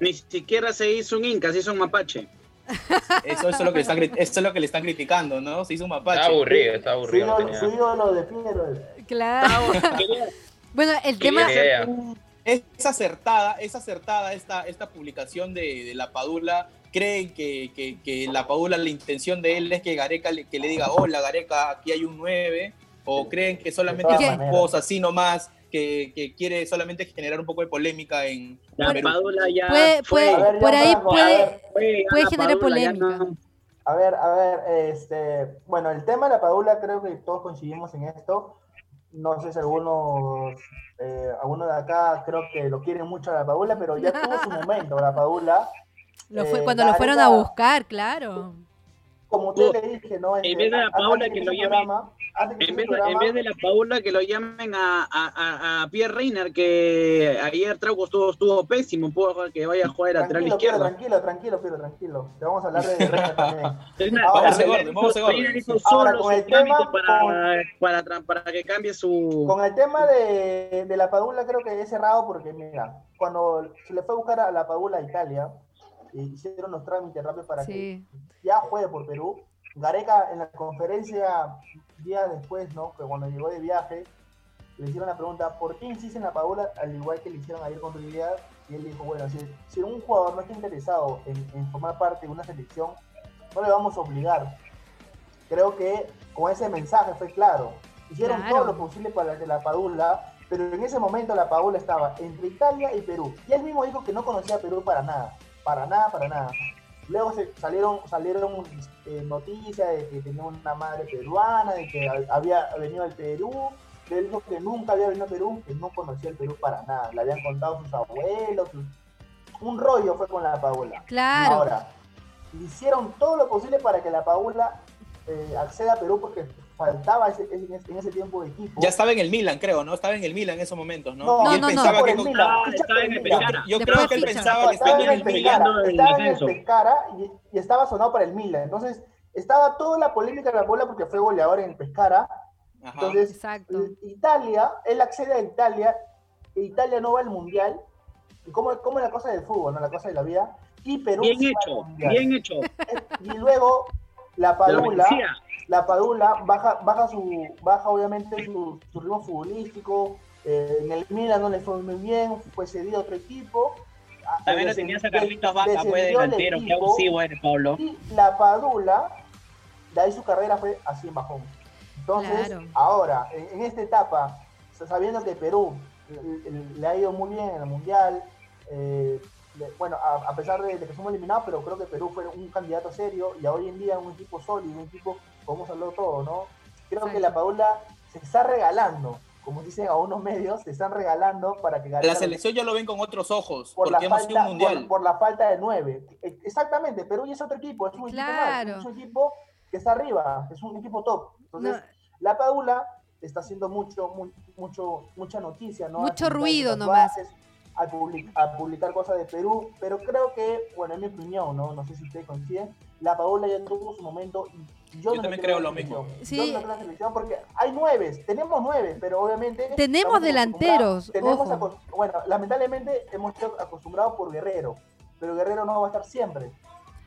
Ni siquiera se hizo un Inca, se hizo un mapache. Eso, es lo que le están, eso es lo que le están criticando, ¿no? Se hizo un mapache. Está aburrido, está aburrido. Su de Piero. Claro. bueno, el tema... Es acertada, es acertada esta, esta publicación de, la Padula. ¿Creen que, que, la Padula, la intención de él es que Gareca le, que le diga, hola Gareca, aquí hay un 9? ¿O creen que solamente es una cosa así nomás? Que, quiere solamente generar un poco de polémica en la Padula ya puede, por ahí puede, puede generar polémica. A ver, a ver, este, bueno, el tema de la Padula creo que todos coincidimos en esto. no sé si algunos, eh, algunos de acá creo que lo quieren mucho a la Padula, pero ya tuvo su momento la Padula. Lo fue, Eh, cuando lo fueron a buscar, claro. Como te le dije, ¿no? Este, En vez de la Paola que lo inicie el llame- programa- antes que En vez, de, en programa, vez de la Paula que lo llamen a, a, a, Pierre Reiner, que ayer Trauco estuvo, estuvo pésimo, puedo que vaya a jugar de lateral izquierdo. tranquilo, tranquilo, Piero, tranquilo. Te vamos a hablar de también. Reiner- Ahora, Vamos a orden, vamos a orden. Reiner hizo Ahora, solo con el tema, para, con- para, que cambie su... Con el tema de, de la Padula creo que es cerrado porque, mira, cuando se le fue a buscar a la Padula a Italia, hicieron los trámites rápidos para Sí. que ya juegue por Perú, Gareca en la conferencia días después, ¿no? Que cuando llegó de viaje, le hicieron la pregunta, ¿por qué insisten en la Padula al igual que le hicieron ayer con Riviera? Y él dijo, bueno, si, si un jugador no está interesado en, en formar parte de una selección, no le vamos a obligar. Creo que con ese mensaje fue claro. Hicieron Claro. todo lo posible para que la Padula, pero en ese momento la Padula estaba entre Italia y Perú. Y él mismo dijo que no conocía a Perú para nada, para nada, para nada. Luego se salieron, salieron eh, noticias de que tenía una madre peruana, de que ha- había venido al Perú. Él dijo que nunca había venido a Perú, que no conocía el Perú para nada. Le habían contado sus abuelos. sus- Un rollo fue con la Paula. Claro. Ahora, hicieron todo lo posible para que la Paula eh, acceda a Perú porque faltaba ese- en, ese, en ese tiempo de equipo. Ya estaba en el Milan, creo, ¿no? Estaba en el Milan en esos momentos, ¿no? No, y él no, no. pensaba que el con- Milan, Ah, estaba en el Milan. Pescara. yo Después creo que él pensaba que estaba en el el estaba en el. Pescara y, y estaba sonado para el Milan. Entonces, estaba toda la polémica de la bola porque fue goleador en el Pescara. Ajá. Entonces, Exacto. eh, Italia, él accede a Italia, e Italia no va al Mundial. ¿Y cómo, cómo es la cosa del fútbol, no? La cosa de la vida. Y Perú Bien hecho, bien hecho. Y luego, la Padula, la Padula baja, baja su, baja obviamente su, su ritmo futbolístico. eh, en el Milan no le fue muy bien, fue cedido a otro equipo. También lo tenías a Carlitos Vaca, pues, descendió el delantero. Qué abusivo eres, Pablo. Y la Padula, de ahí su carrera fue así en bajón. Entonces, Claro. ahora, en, en esta etapa, sabiendo que Perú le, le- le ha ido muy bien en el Mundial, eh, bueno, a, a pesar de, de que fuimos eliminados, pero creo que Perú fue un candidato serio y hoy en día un equipo sólido, un equipo, como hemos hablado todo, ¿no? Creo que la Paula se está regalando, como dicen a unos medios, se están regalando para que La Gareca- selección ya lo ven con otros ojos, por la, porque hemos sido falta, un mundial. por, por la falta de nueve. E- Exactamente, Perú ya es otro equipo, es un equipo más, es un equipo que está arriba, es un equipo top. Entonces, No, la Paula está haciendo mucho, mu- mucho, mucha noticia, ¿no? Mucho ruido nomás. bases, Al, public- a publicar cosas de Perú, pero creo que, bueno, en mi opinión, ¿no? No sé si ustedes coinciden, la Paula ya tuvo su momento y yo, Yo no también creo lo mismo. Yo Sí. no la creo la porque hay nueve, tenemos nueve, pero obviamente... Tenemos delanteros, Tenemos ojo. bueno, lamentablemente hemos sido acostumbrados por Guerrero, pero Guerrero no va a estar siempre.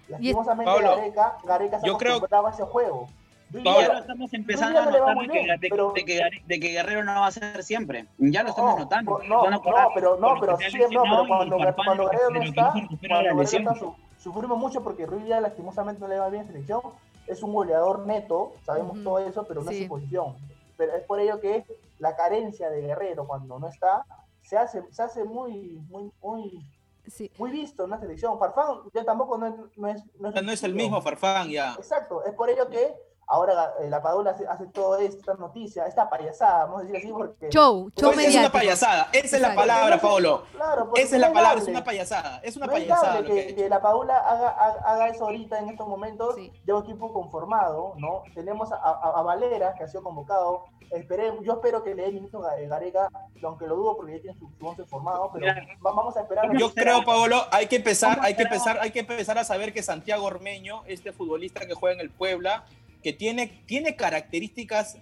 Lastimosamente Pablo, Gareca, Gareca se yo creo- acostumbraba a ese juego. Y Pablo, ya lo estamos empezando a notar de que, bien, de- pero- de que de que Guerrero no va a ser siempre. Ya lo estamos No, notando. No, no, pero no, pero siempre, no, pero cuando, cuando Guerrero no está, cuando está, su- sufrimos mucho porque Ruiz Díaz lastimosamente no le va bien en selección. Es un goleador neto, sabemos todo eso, pero no es Sí. su posición. Pero es por ello que la carencia de Guerrero cuando no está se hace, se hace muy, muy, muy, sí. muy visto en la selección. Farfán ya tampoco no es, no es, no es, Ya no es el mismo Farfán ya. Exacto, es por ello que ahora eh, la Padula hace, hace toda esta noticia, esta payasada, vamos a decir así, porque... Show, show Pues es una payasada, esa es la Exacto. palabra, Paolo. Claro, Esa es la palabra, es una payasada. Es una No es payasada lo que que, que la Paula haga, haga, eso ahorita en estos momentos, Sí. un equipo conformado, ¿no? Tenemos a, a- a Valera, que ha sido convocado, Esperemos, yo espero que le dé minutos a Gareca, aunque lo dudo porque ya tiene su, su once formado, pero Mira. vamos a esperar. Yo creo, Paolo, hay que empezar, ¿Cómo hay que empezar, hay que empezar a saber que Santiago Ormeño, este futbolista que juega en el Puebla, que tiene, tiene características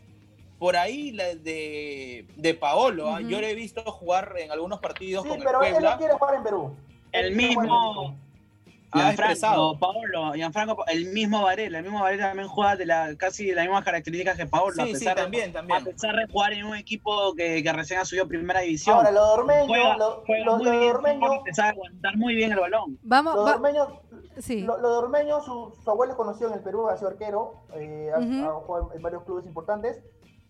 por ahí la de, de Paolo. ¿ah? Yo le he visto jugar en algunos partidos Sí, con el pero él no Puebla. quiere jugar en Perú. El mismo Gianfranco, expresado. Paolo, Gianfranco, el mismo Varela, el mismo Varela también juega de la, casi de las mismas características que Paolo, a sí, pesar, de- también, a también. pesar de jugar en un equipo que, que recién ha subido primera división. Ahora, lo de Ormeño, juega, lo, juega lo- lo de Ormeño, te sabe aguantar muy bien el balón. Vamos, lo de va- Ormeño, sí. Lo, lo de Ormeño, su, su abuelo es conocido en el Perú, ha sido arquero, eh, ha- Ujú. ha jugado en varios clubes importantes.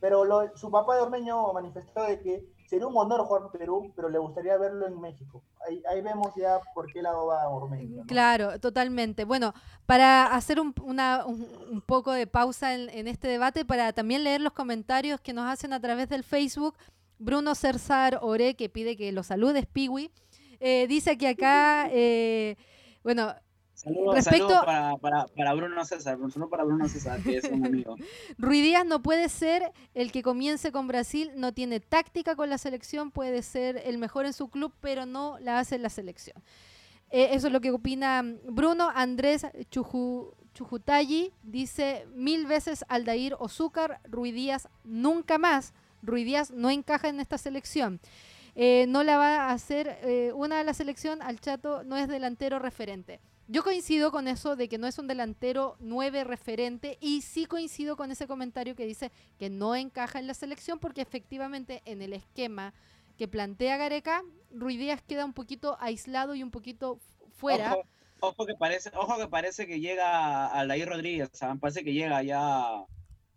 Pero lo, su papá de Ormeño manifestó de que sería un honor jugar en Perú, pero le gustaría verlo en México. Ahí, vemos ya por qué lado va Ormeño. Claro, totalmente. Bueno, para hacer un, un, poco de pausa en, este debate, para también leer los comentarios que nos hacen a través del Facebook, Bruno Cersar Ore, que pide que lo saludes, Piwi, eh, dice que acá, eh, bueno, Saludos Respecto- saludo para, para, para Bruno César, saludo para Bruno César, que es un amigo. Ruiz Díaz no puede ser el que comience con Brasil, no tiene táctica con la selección, puede ser el mejor en su club, pero no la hace en la selección. Eh, eso es lo que opina Bruno. Andrés Chuju, Chujutayi dice mil veces Aldair o Zúcar, Ruiz Díaz nunca más. Ruiz Díaz no encaja en esta selección. Eh, no la va a hacer eh, una de la selección, al Chato no es delantero referente. Yo coincido con eso de que no es un delantero 9 referente y sí coincido con ese comentario que dice que no encaja en la selección porque efectivamente en el esquema que plantea Gareca, Ruiz Díaz queda un poquito aislado y un poquito fuera. Ojo, ojo que parece, ojo que parece que llega Aldair Rodríguez, ¿saben? parece que llega ya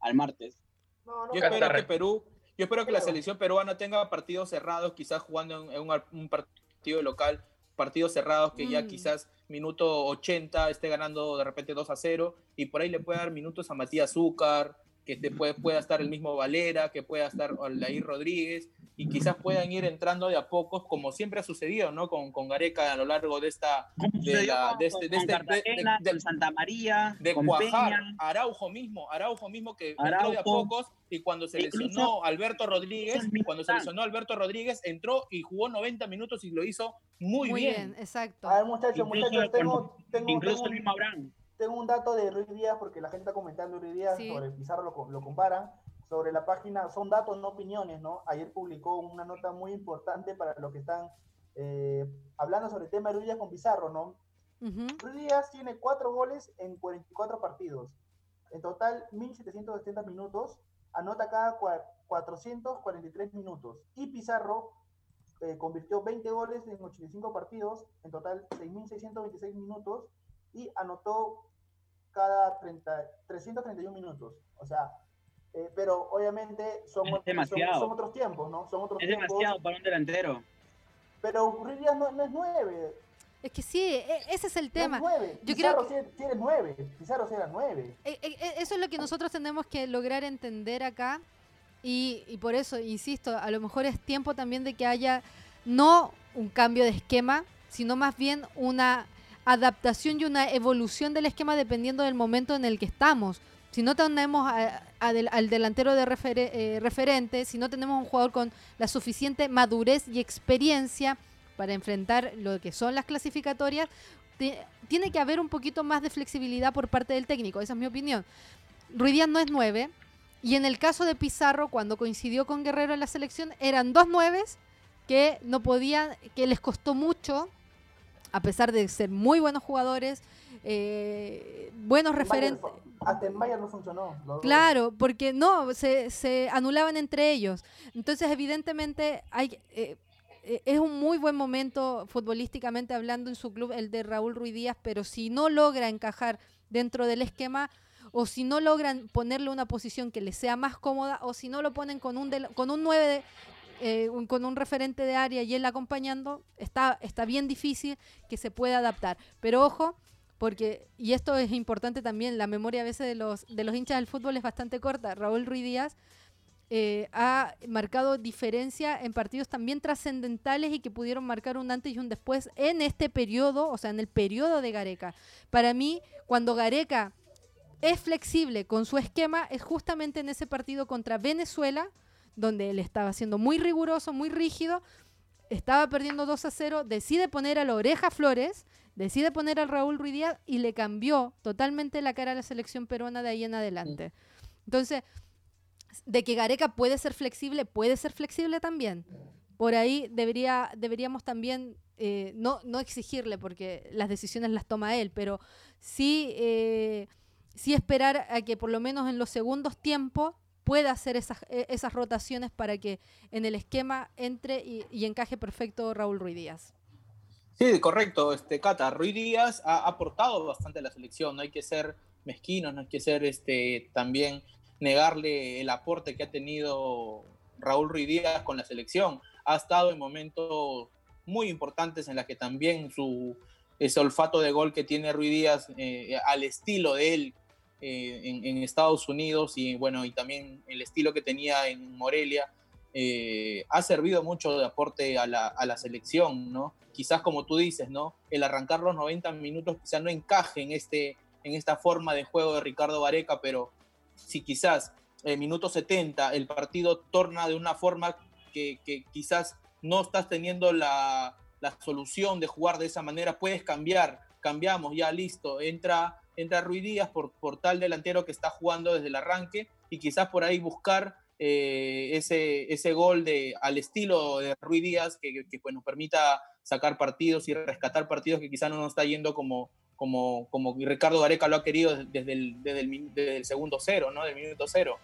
al martes. No, no, Yo espero que Perú, yo espero que la selección peruana tenga partidos cerrados, quizás jugando en, en un, un partido local, partidos cerrados que ya Mm. quizás minuto 80 esté ganando de repente 2 a 0 y por ahí le puede dar minutos a Matías Zúcar, que te puede, pueda estar el mismo Valera, que pueda estar Aldair Rodríguez y quizás puedan ir entrando de a pocos, como siempre ha sucedido, ¿no? Con, con Gareca a lo largo de esta de la- de este- de este- de- Santa María, de con cuajar, Peña. Araujo mismo, Araujo mismo que entró de a Araujo. pocos y cuando se lesionó Alberto Rodríguez, cuando se lesionó Alberto Rodríguez, entró y jugó 90 minutos y lo hizo muy, bien. exacto. A ver, muchachos, Incluso muchachos, tengo, tengo, Incluso tengo el mismo Abraham. Tengo un dato de Ruiz Díaz, porque la gente está comentando Ruiz Díaz Sí. sobre Pizarro, lo, lo comparan. Sobre la página, son datos, no opiniones, ¿no? Ayer publicó una nota muy importante para los que están eh, hablando sobre el tema de Ruiz Díaz con Pizarro, ¿no? Ujú. Ruiz Díaz tiene cuatro goles en 44 partidos. En total, 1.770 minutos. Anota cada cua- 443 minutos. Y Pizarro eh, convirtió 20 goles en 85 partidos. En total, 6.626 minutos. Y anotó cada 30, 331 minutos. O sea, eh, pero obviamente son, son- otros tiempos, ¿no? Son otros Es tiempos. demasiado para un delantero. Pero Díaz no, no es 9. Es que sí, e- ese es el tema. No es 9. Yo Pizarro creo sí era 9. Pizarro era 9. E- e- e- Eso es lo que nosotros tenemos que lograr entender acá y, y por eso, insisto, a lo mejor es tiempo también de que haya no un cambio de esquema, sino más bien una adaptación y una evolución del esquema dependiendo del momento en el que estamos. Si no tenemos al delantero de refere- eh, referente, si no tenemos un jugador con la suficiente madurez y experiencia para enfrentar lo que son las clasificatorias, ti- tiene que haber un poquito más de flexibilidad por parte del técnico, esa es mi opinión. Ruiz Díaz no es 9, y en el caso de Pizarro, cuando coincidió con Guerrero en la selección, eran dos nueves que no podían, que les costó mucho, a pesar de ser muy buenos jugadores, eh, buenos referentes. Hasta en Bayern no funcionó. Claro, porque no, se, se anulaban entre ellos. Entonces, evidentemente, hay, eh, eh, es un muy buen momento futbolísticamente hablando en su club, el de Raúl Ruiz Díaz, pero si no logra encajar dentro del esquema o si no logran ponerle una posición que le sea más cómoda o si no lo ponen con un, con un 9 de- eh, con un referente de área y él acompañando, está, está bien difícil que se pueda adaptar. Pero ojo, porque, y esto es importante también, la memoria a veces de los, de los hinchas del fútbol es bastante corta. Raúl Ruiz Díaz eh, ha marcado diferencia en partidos también trascendentales y que pudieron marcar un antes y un después en este periodo, o sea, en el periodo de Gareca. Para mí, cuando Gareca es flexible con su esquema, es justamente en ese partido contra Venezuela, donde él estaba siendo muy riguroso, muy rígido, estaba perdiendo 2 a 0, decide poner a la oreja Flores, decide poner al Raúl Ruiz Díaz y le cambió totalmente la cara a la selección peruana de ahí en adelante. Entonces, de que Gareca puede ser flexible, puede ser flexible también. Por ahí debería, deberíamos también eh, no, no exigirle, porque las decisiones las toma él, pero sí, eh, sí esperar a que por lo menos en los segundos tiempos pueda hacer esas, eh, esas rotaciones para que en el esquema entre y, encaje perfecto Raúl Ruiz Díaz. Sí, correcto, este, Cata. Ruiz Díaz ha ha aportado bastante a la selección, no hay que ser mezquinos, no hay que ser este, también negarle el aporte que ha tenido Raúl Ruiz Díaz con la selección. Ha estado en momentos muy importantes en las que también su ese olfato de gol que tiene Ruiz Díaz eh, al estilo de él eh, en, Estados Unidos y bueno, y también el estilo que tenía en Morelia, eh, ha servido mucho de aporte a la, a la, selección, ¿no? Quizás como tú dices, ¿no? El arrancar los 90 minutos quizás no encaje en, este, en esta forma de juego de Ricardo Vareca, pero si quizás en minuto 70 el partido torna de una forma que, que quizás no estás teniendo la, la solución de jugar de esa manera, puedes cambiar, cambiamos, ya listo, entra, entra Ruiz Díaz por, por tal delantero que está jugando desde el arranque y quizás por ahí buscar eh, ese, ese gol de, al estilo de Ruiz Díaz que, que pues, nos permita sacar partidos y rescatar partidos que quizás no nos está yendo como, como, como Ricardo Gareca lo ha querido desde el, desde el, desde el segundo cero, ¿no? del minuto cero.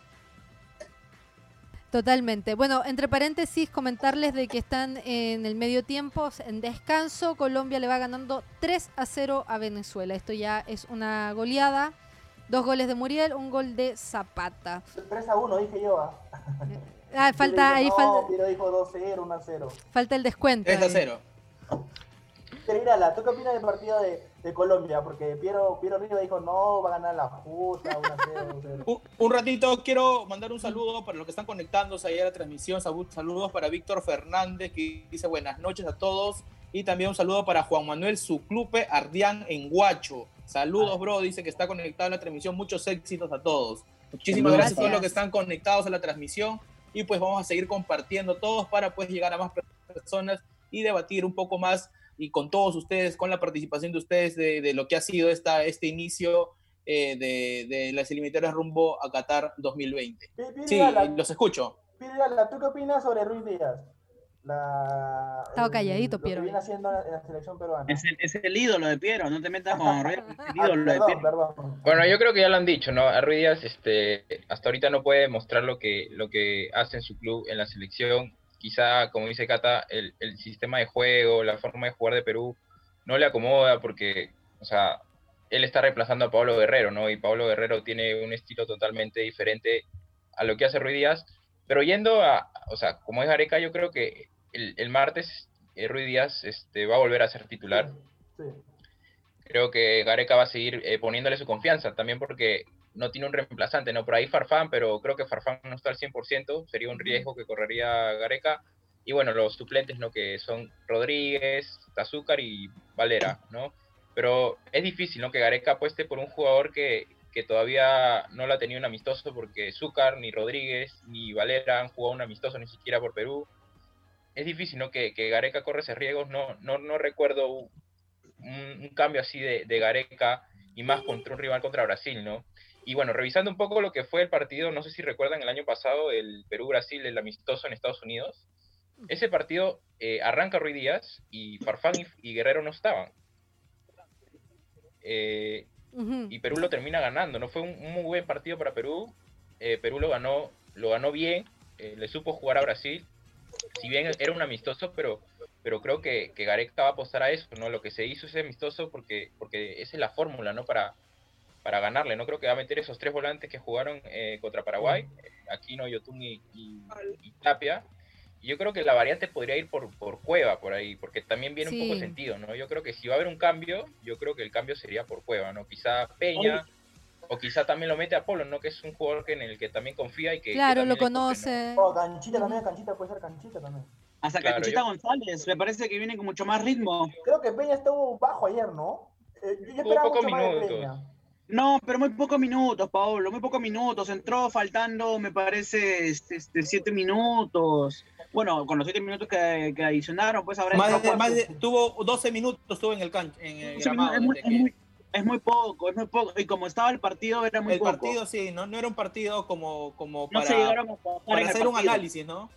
Totalmente. Bueno, entre paréntesis, comentarles de que están en el medio tiempo, en descanso. Colombia le va ganando 3 a 0 a Venezuela. Esto ya es una goleada. Dos goles de Muriel, un gol de Zapata. 3 a 1, dije yo. Ah, ah falta ahí. No, falta, dijo 2 0, 1 0. Falta el descuento. 3 a 0. ¿Tú qué opinas del partido de, de Colombia? Porque Piero, Piero Río dijo, no, va a ganar la justa, 1-0. un, un ratito quiero mandar un saludo para los que están conectándose ahí a la transmisión. Saludos para Víctor Fernández, que dice buenas noches a todos. Y también un saludo para Juan Manuel Suclupe Ardián en Guacho. Saludos, bro. Dice que está conectado a la transmisión. Muchos éxitos a todos. Muchísimas gracias, gracias a todos los que están conectados a la transmisión. Y pues vamos a seguir compartiendo todos para pues llegar a más personas y debatir un poco más y con todos ustedes, con la participación de ustedes de, de lo que ha sido esta, este inicio eh, de, de, las eliminatorias rumbo a Qatar 2020. Sí, los escucho. Pídala, ¿tú qué opinas sobre Ruiz Díaz? La, Estaba calladito, lo Piero. Que viene haciendo en la selección peruana. Es el, es el ídolo de Piero, no te metas con Ruiz, es el ídolo ah, perdón, de Piero. Perdón. Bueno, yo creo que ya lo han dicho, ¿no? A Ruiz Díaz este, hasta ahorita no puede mostrar lo que, lo que hace en su club, en la selección quizá, como dice Cata, el, el, sistema de juego, la forma de jugar de Perú no le acomoda porque, o sea, él está reemplazando a Pablo Guerrero, ¿no? Y Pablo Guerrero tiene un estilo totalmente diferente a lo que hace Ruiz Díaz. Pero yendo a, o sea, como es Areca, yo creo que el, el martes eh, Ruiz Díaz este, va a volver a ser titular. Sí. Creo que Gareca va a seguir eh, poniéndole su confianza, también porque no tiene un reemplazante, ¿no? Por ahí Farfán, pero creo que Farfán no está al 100%, sería un riesgo que correría Gareca. Y bueno, los suplentes, ¿no? Que son Rodríguez, Tazúcar y Valera, ¿no? Pero es difícil, ¿no? Que Gareca apueste por un jugador que, que todavía no lo ha tenido un amistoso porque Zúcar, ni Rodríguez, ni Valera han jugado un amistoso ni siquiera por Perú. Es difícil, ¿no? Que, que Gareca corre ese riesgo. No, no, no recuerdo un, un cambio así de, de Gareca y más contra un rival contra Brasil, ¿no? Y bueno, revisando un poco lo que fue el partido, no sé si recuerdan el año pasado, el Perú-Brasil, el amistoso en Estados Unidos. Ese partido eh, arranca Ruiz Díaz y Farfán y, y Guerrero no estaban. Eh, uh -huh. Y Perú lo termina ganando. No fue un, un muy buen partido para Perú. Eh, Perú lo ganó, lo ganó bien, le supo jugar a Brasil. Si bien era un amistoso, pero, pero creo que, que Gareca va a apostar a eso, ¿no? Lo que se hizo ese amistoso porque, porque esa es la fórmula, ¿no? Para, para ganarle. No creo que va a meter esos tres volantes que jugaron eh, contra Paraguay, eh, Aquino, Yotun y, y, y, Tapia. Y yo creo que la variante podría ir por, por Cueva, por ahí, porque también viene sí. un poco sentido, ¿no? Yo creo que si va a haber un cambio, yo creo que el cambio sería por Cueva, ¿no? Quizá Peña, o quizá también lo mete a Polo, ¿no? Que es un jugador que en el que también confía y que... Claro, que lo conoce. ¿no? Oh, canchita también, Canchita puede ser Canchita también. Hasta claro, Canchita yo... González, me parece que viene con mucho más ritmo. Creo que Peña estuvo bajo ayer, ¿no? Eh, yo esperaba mucho minutos. más de Peña. No, pero muy pocos minutos, Pablo, muy pocos minutos. Entró faltando, me parece, este, este, siete minutos. Bueno, con los siete minutos que, que adicionaron, pues habrá... Más de, más de, tuvo 12 minutos estuvo en el. En gramado, es, muy, es, muy, es, muy, poco, es muy poco. Y como estaba el partido, era muy el poco. El partido, sí, no, no era un partido como, como para, no para hacer un análisis, ¿no?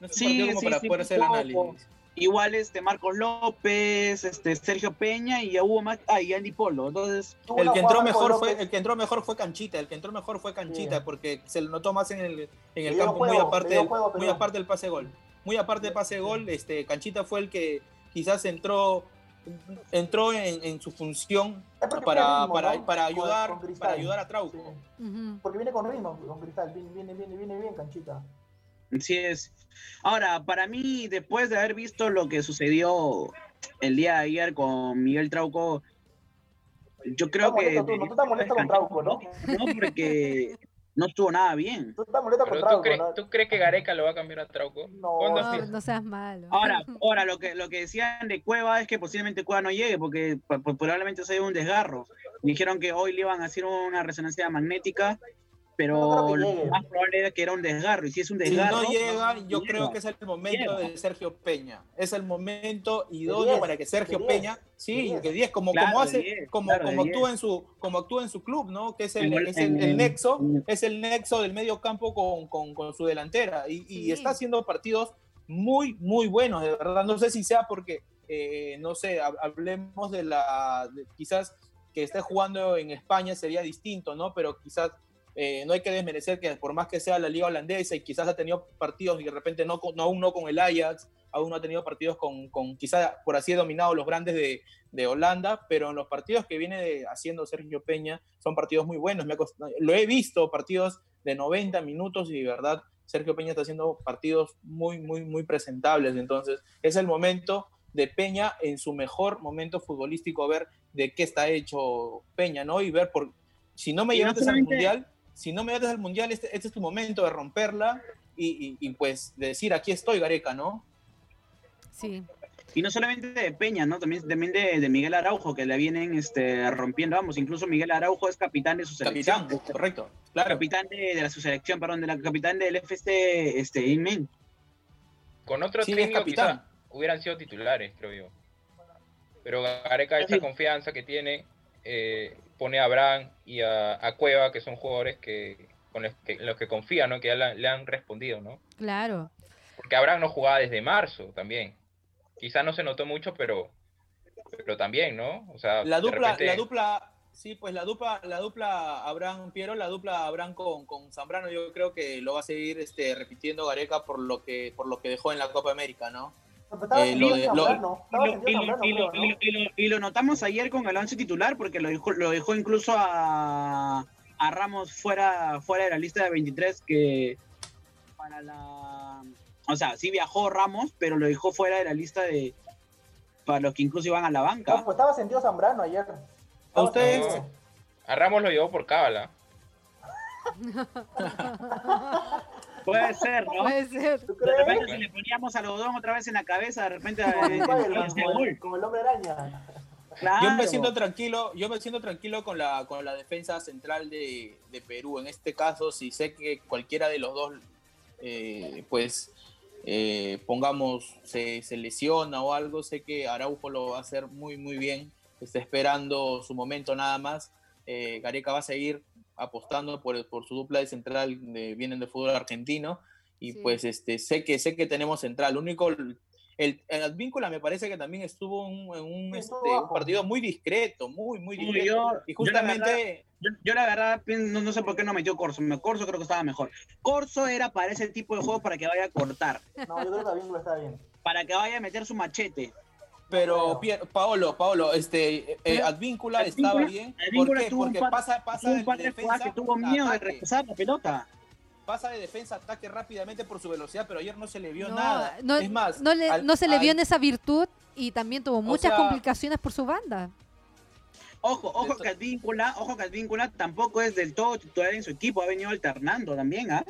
No es un sí, como sí, para sí, poder hacer el análisis igual este Marcos López, este Sergio Peña y ya hubo más, ah, y Andy Polo. Entonces, el que entró mejor fue el que entró mejor fue Canchita, el que entró mejor fue Canchita sí. porque se lo notó más en el, en el campo juego, muy aparte del, juego, muy aparte del pase gol. Muy aparte del pase gol, este Canchita fue el que quizás entró entró en, en su función para, ritmo, para, ¿no? para Con- ayudar, con Cristal. para ayudar a Trauco. Sí. Ujú. Porque viene con ritmo, con cristal, viene, viene, viene, viene bien, canchita. Así es. Ahora, para mí, después de haber visto lo que sucedió el día de ayer con Miguel Trauco, yo creo que... tú, no tú estás molesto con Trauco, ¿no? No, porque no estuvo nada bien. Tú estás molesto con Pero ¿tú, Trauco. ¿tú crees que Gareca lo va a cambiar a Trauco? No, ¿Cuándo No, seas malo. Ahora, ahora lo que lo que decían de Cueva es que posiblemente Cueva no llegue porque probablemente sea un desgarro. Dijeron que hoy le iban a hacer una resonancia magnética, pero No lo más probable es que era un desgarro. Y si es un Si desgarro, no llega, yo llega. creo que es el momento Llega. de Sergio Peña. Es el momento idóneo 10, para que Sergio de 10, Peña, sí, 10. que 10, como, Claro, como hace, 10, como, claro, como 10. actúa en su, como actúa en su club, ¿no? Que es el, es el, nexo, es el nexo del medio campo con, con, con su delantera. Y, y Sí. está haciendo partidos muy, muy buenos, de verdad. No sé si sea porque, eh, no sé, hab- hablemos de la, de- quizás que esté jugando en España sería distinto, ¿no? Pero quizás eh, no hay que desmerecer que por más que sea la liga holandesa y quizás ha tenido partidos y de repente no, no aún no con el Ajax, aún no ha tenido partidos con, con quizás por así dominado los grandes de, de Holanda, pero en los partidos que viene de- haciendo Sergio Peña son partidos muy buenos. Me ha lo he visto, partidos de 90 minutos y de verdad Sergio Peña está haciendo partidos muy, muy, muy presentables. Entonces es el momento de Peña en su mejor momento futbolístico, a ver de qué está hecho Peña, ¿no? Y ver por... Si no me llevaste al Mundial, si no me llevaste al Mundial, este, este es tu momento de romperla y, y- y, pues de decir, aquí estoy, Gareca, ¿no? Sí. Y no solamente de Peña, ¿no? También, también de, de Miguel Araujo, que la vienen este, rompiendo, vamos. Incluso Miguel Araujo es capitán de su selección. Capitán, correcto. Claro. Capitán de, de la su selección, perdón, de la capitán del FC este, Inmen. Con otro Sí, es técnico capitán. hubieran sido titulares, creo yo. Pero Gareca, esa Sí. confianza que tiene, eh, pone a Abraham y a, a Cueva, que son jugadores que con los que, los que confía, ¿no? Que ya la- le han respondido, ¿no? Claro. Porque Abraham no jugaba desde marzo también. Quizás no se notó mucho, pero, pero también, ¿no? O sea, La dupla, repente- la dupla, sí, pues la dupla, la dupla Abraham Piero, la dupla Abraham con, con Zambrano, yo creo que lo va a seguir este, repitiendo Gareca por lo que, por lo que dejó en la Copa América, ¿no? Estaba Eh, lo Y y y y y y notamos ayer con el once titular, porque lo dejó, lo dejó incluso a, a Ramos fuera, fuera de la lista de 23, que para la... O sea, sí viajó Ramos, pero lo dejó fuera de la lista de... Para los que incluso iban a la No, banca. pues estaba sentido Zambrano ayer. ¿A ustedes? A Ramos lo llevó por cábala. Puede ser, ¿no? Puede ser. ¿Tú De repente si le poníamos algodón otra vez en la cabeza, de repente... Como eh, como el- como el hombre araña. Claro. Yo me siento tranquilo, yo me siento tranquilo con la, con la defensa central de, de Perú. En este caso, si sé que cualquiera de los dos, eh, pues, eh, pongamos, se, se lesiona o algo, sé que Araujo lo va a hacer muy, muy bien. Está esperando su momento nada más. Eh, Gareca va a seguir apostando por, por su dupla de central, de, vienen del fútbol argentino. Y Sí. pues este, sé que sé que tenemos central. Lo único, el, el Advíncula me parece que también estuvo en un, en un, este, un partido muy discreto, muy, muy Uy, discreto. yo- y yo la justamente, Yo, yo la verdad pien- no, no sé por qué no metió Corso. Me- Corso creo que estaba mejor. Corso era para ese tipo de juego para que vaya a cortar, No, yo creo que Advíncula está bien. para que vaya a meter su machete. Pero Pier- Paolo, Paolo, este, eh, Advíncula Advíncula- estaba bien. ¿Por qué? Porque par- pasa, pasa de de defensa que tuvo a miedo de ataque. regresar la pelota. Pasa de defensa a ataque rápidamente por su velocidad, pero ayer no se le vio No, nada. no- es más, no, le- al- no se le vio al- en esa virtud y también tuvo muchas sea- complicaciones por su banda. Ojo, ojo que Advíncula, ojo que Advíncula tampoco es del todo titular en su equipo, ha venido alternando también, ¿ah?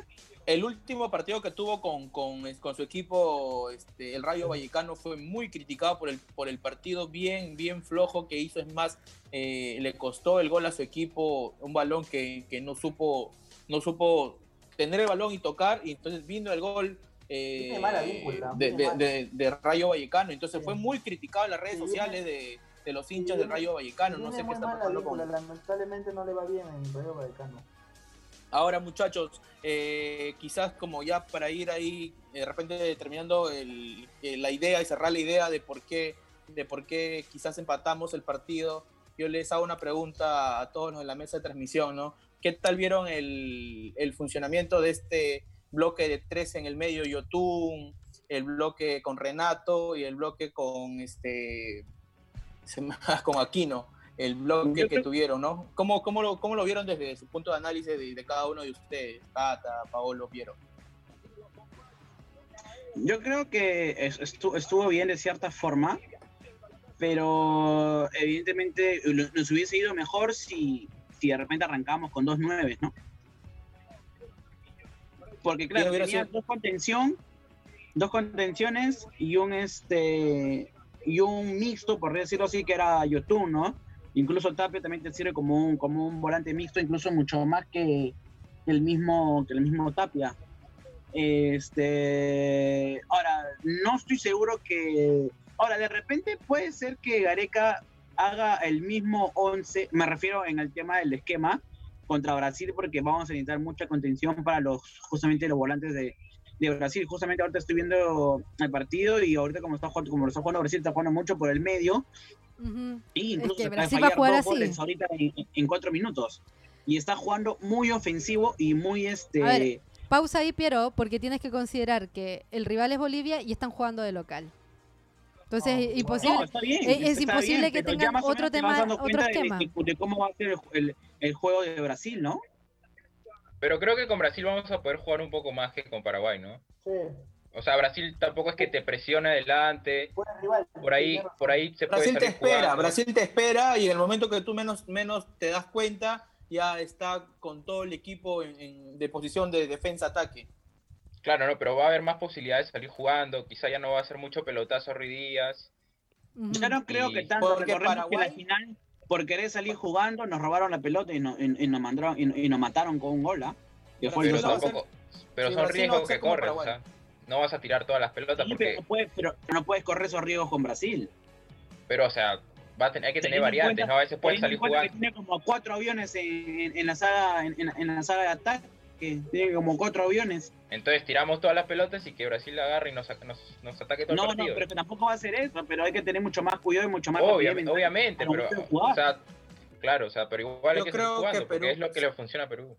El último partido que tuvo con, con, con su equipo, este, el Rayo Vallecano, fue muy criticado por el, por el partido bien, bien flojo que hizo. Es más, eh, le costó el gol a su equipo, un balón que, que no supo, no supo tener el balón y tocar, y entonces vino el gol. eh, de, viene de- mal. de- de Rayo Vallecano, entonces Sí. fue muy criticado en las redes Sí, sociales de, de los hinchas del Rayo Vallecano. No sé qué está pasando con, lamentablemente no le va bien en Rayo Vallecano. Ahora, muchachos, eh, quizás como ya para ir ahí, eh, de repente terminando el- eh, la idea y cerrar la idea de por qué, de por qué quizás empatamos el partido, yo les hago una pregunta a todos los de la mesa de transmisión, ¿no? ¿Qué tal vieron el, el funcionamiento de este bloque de tres en el medio, Yotun, el bloque con Renato y el bloque con este con Aquino, el bloque que tuvieron, ¿no? ¿Cómo, cómo, lo, ¿Cómo lo vieron desde su punto de análisis de, cada uno de ustedes? Tata, Paolo, Piero. Yo creo que estuvo bien de cierta forma, pero evidentemente nos hubiese ido mejor si, si de repente arrancamos con dos nueves, ¿no? Porque claro, tenía dos contención, dos contenciones y un este y un mixto, por decirlo así, que era Yotun, ¿no? Incluso Tapia también te sirve como un, como un volante mixto, incluso mucho más que el mismo, que el mismo Tapia. Este, ahora, no estoy seguro que. Ahora, de repente puede ser que Gareca haga el mismo 11, me refiero en el tema del esquema, contra Brasil, porque vamos a necesitar mucha contención para los justamente los volantes de, de Brasil. Justamente ahorita estoy viendo el partido y ahorita como está jugando, como lo está jugando Brasil, está jugando mucho por el medio. Y incluso es Brasil va a jugar así. ahorita en, cuatro minutos. Y está jugando muy ofensivo y muy este. pausa ahí, Piero, porque tienes que considerar que el rival es Bolivia y están jugando de local. Entonces es imposible, es, imposible que tengan otro tema, otro esquema. De, cómo va a ser el, el, juego de Brasil, ¿no? Pero creo que con Brasil vamos a poder jugar un poco más que con Paraguay, ¿no? Sí. O sea, Brasil tampoco es que te presione adelante. Por ahí, por ahí se puede Brasil te espera, Brasil te espera y en el momento que tú menos, menos te das cuenta, ya está con todo el equipo en, de posición de defensa-ataque. Claro, no, pero va a haber más posibilidades de salir jugando. Quizá ya no va a ser mucho pelotazo Ruiz Díaz. Yo no creo que tanto. Porque Paraguay... la final, por querer salir jugando, nos robaron la pelota y, nos, mandaron, y, nos mataron con un gol. ¿ah? Pero, son riesgos que corren. O sea, no vas a tirar todas las pelotas porque... pero, no puedes, correr esos riesgos con Brasil. Pero, o sea, va a tener, hay que tener variantes, ¿no? A veces puede salir jugando. tiene como cuatro aviones en, la saga, en, la saga de ataque, tiene como cuatro aviones. Entonces tiramos todas las pelotas y que Brasil la agarre y nos, nos, ataque todo el partido. No, pero tampoco va a ser eso, pero hay que tener mucho más cuidado y mucho más Obviamente, obviamente pero, o sea, claro, o sea, pero igual hay que seguir jugando, porque es lo que le funciona a Perú.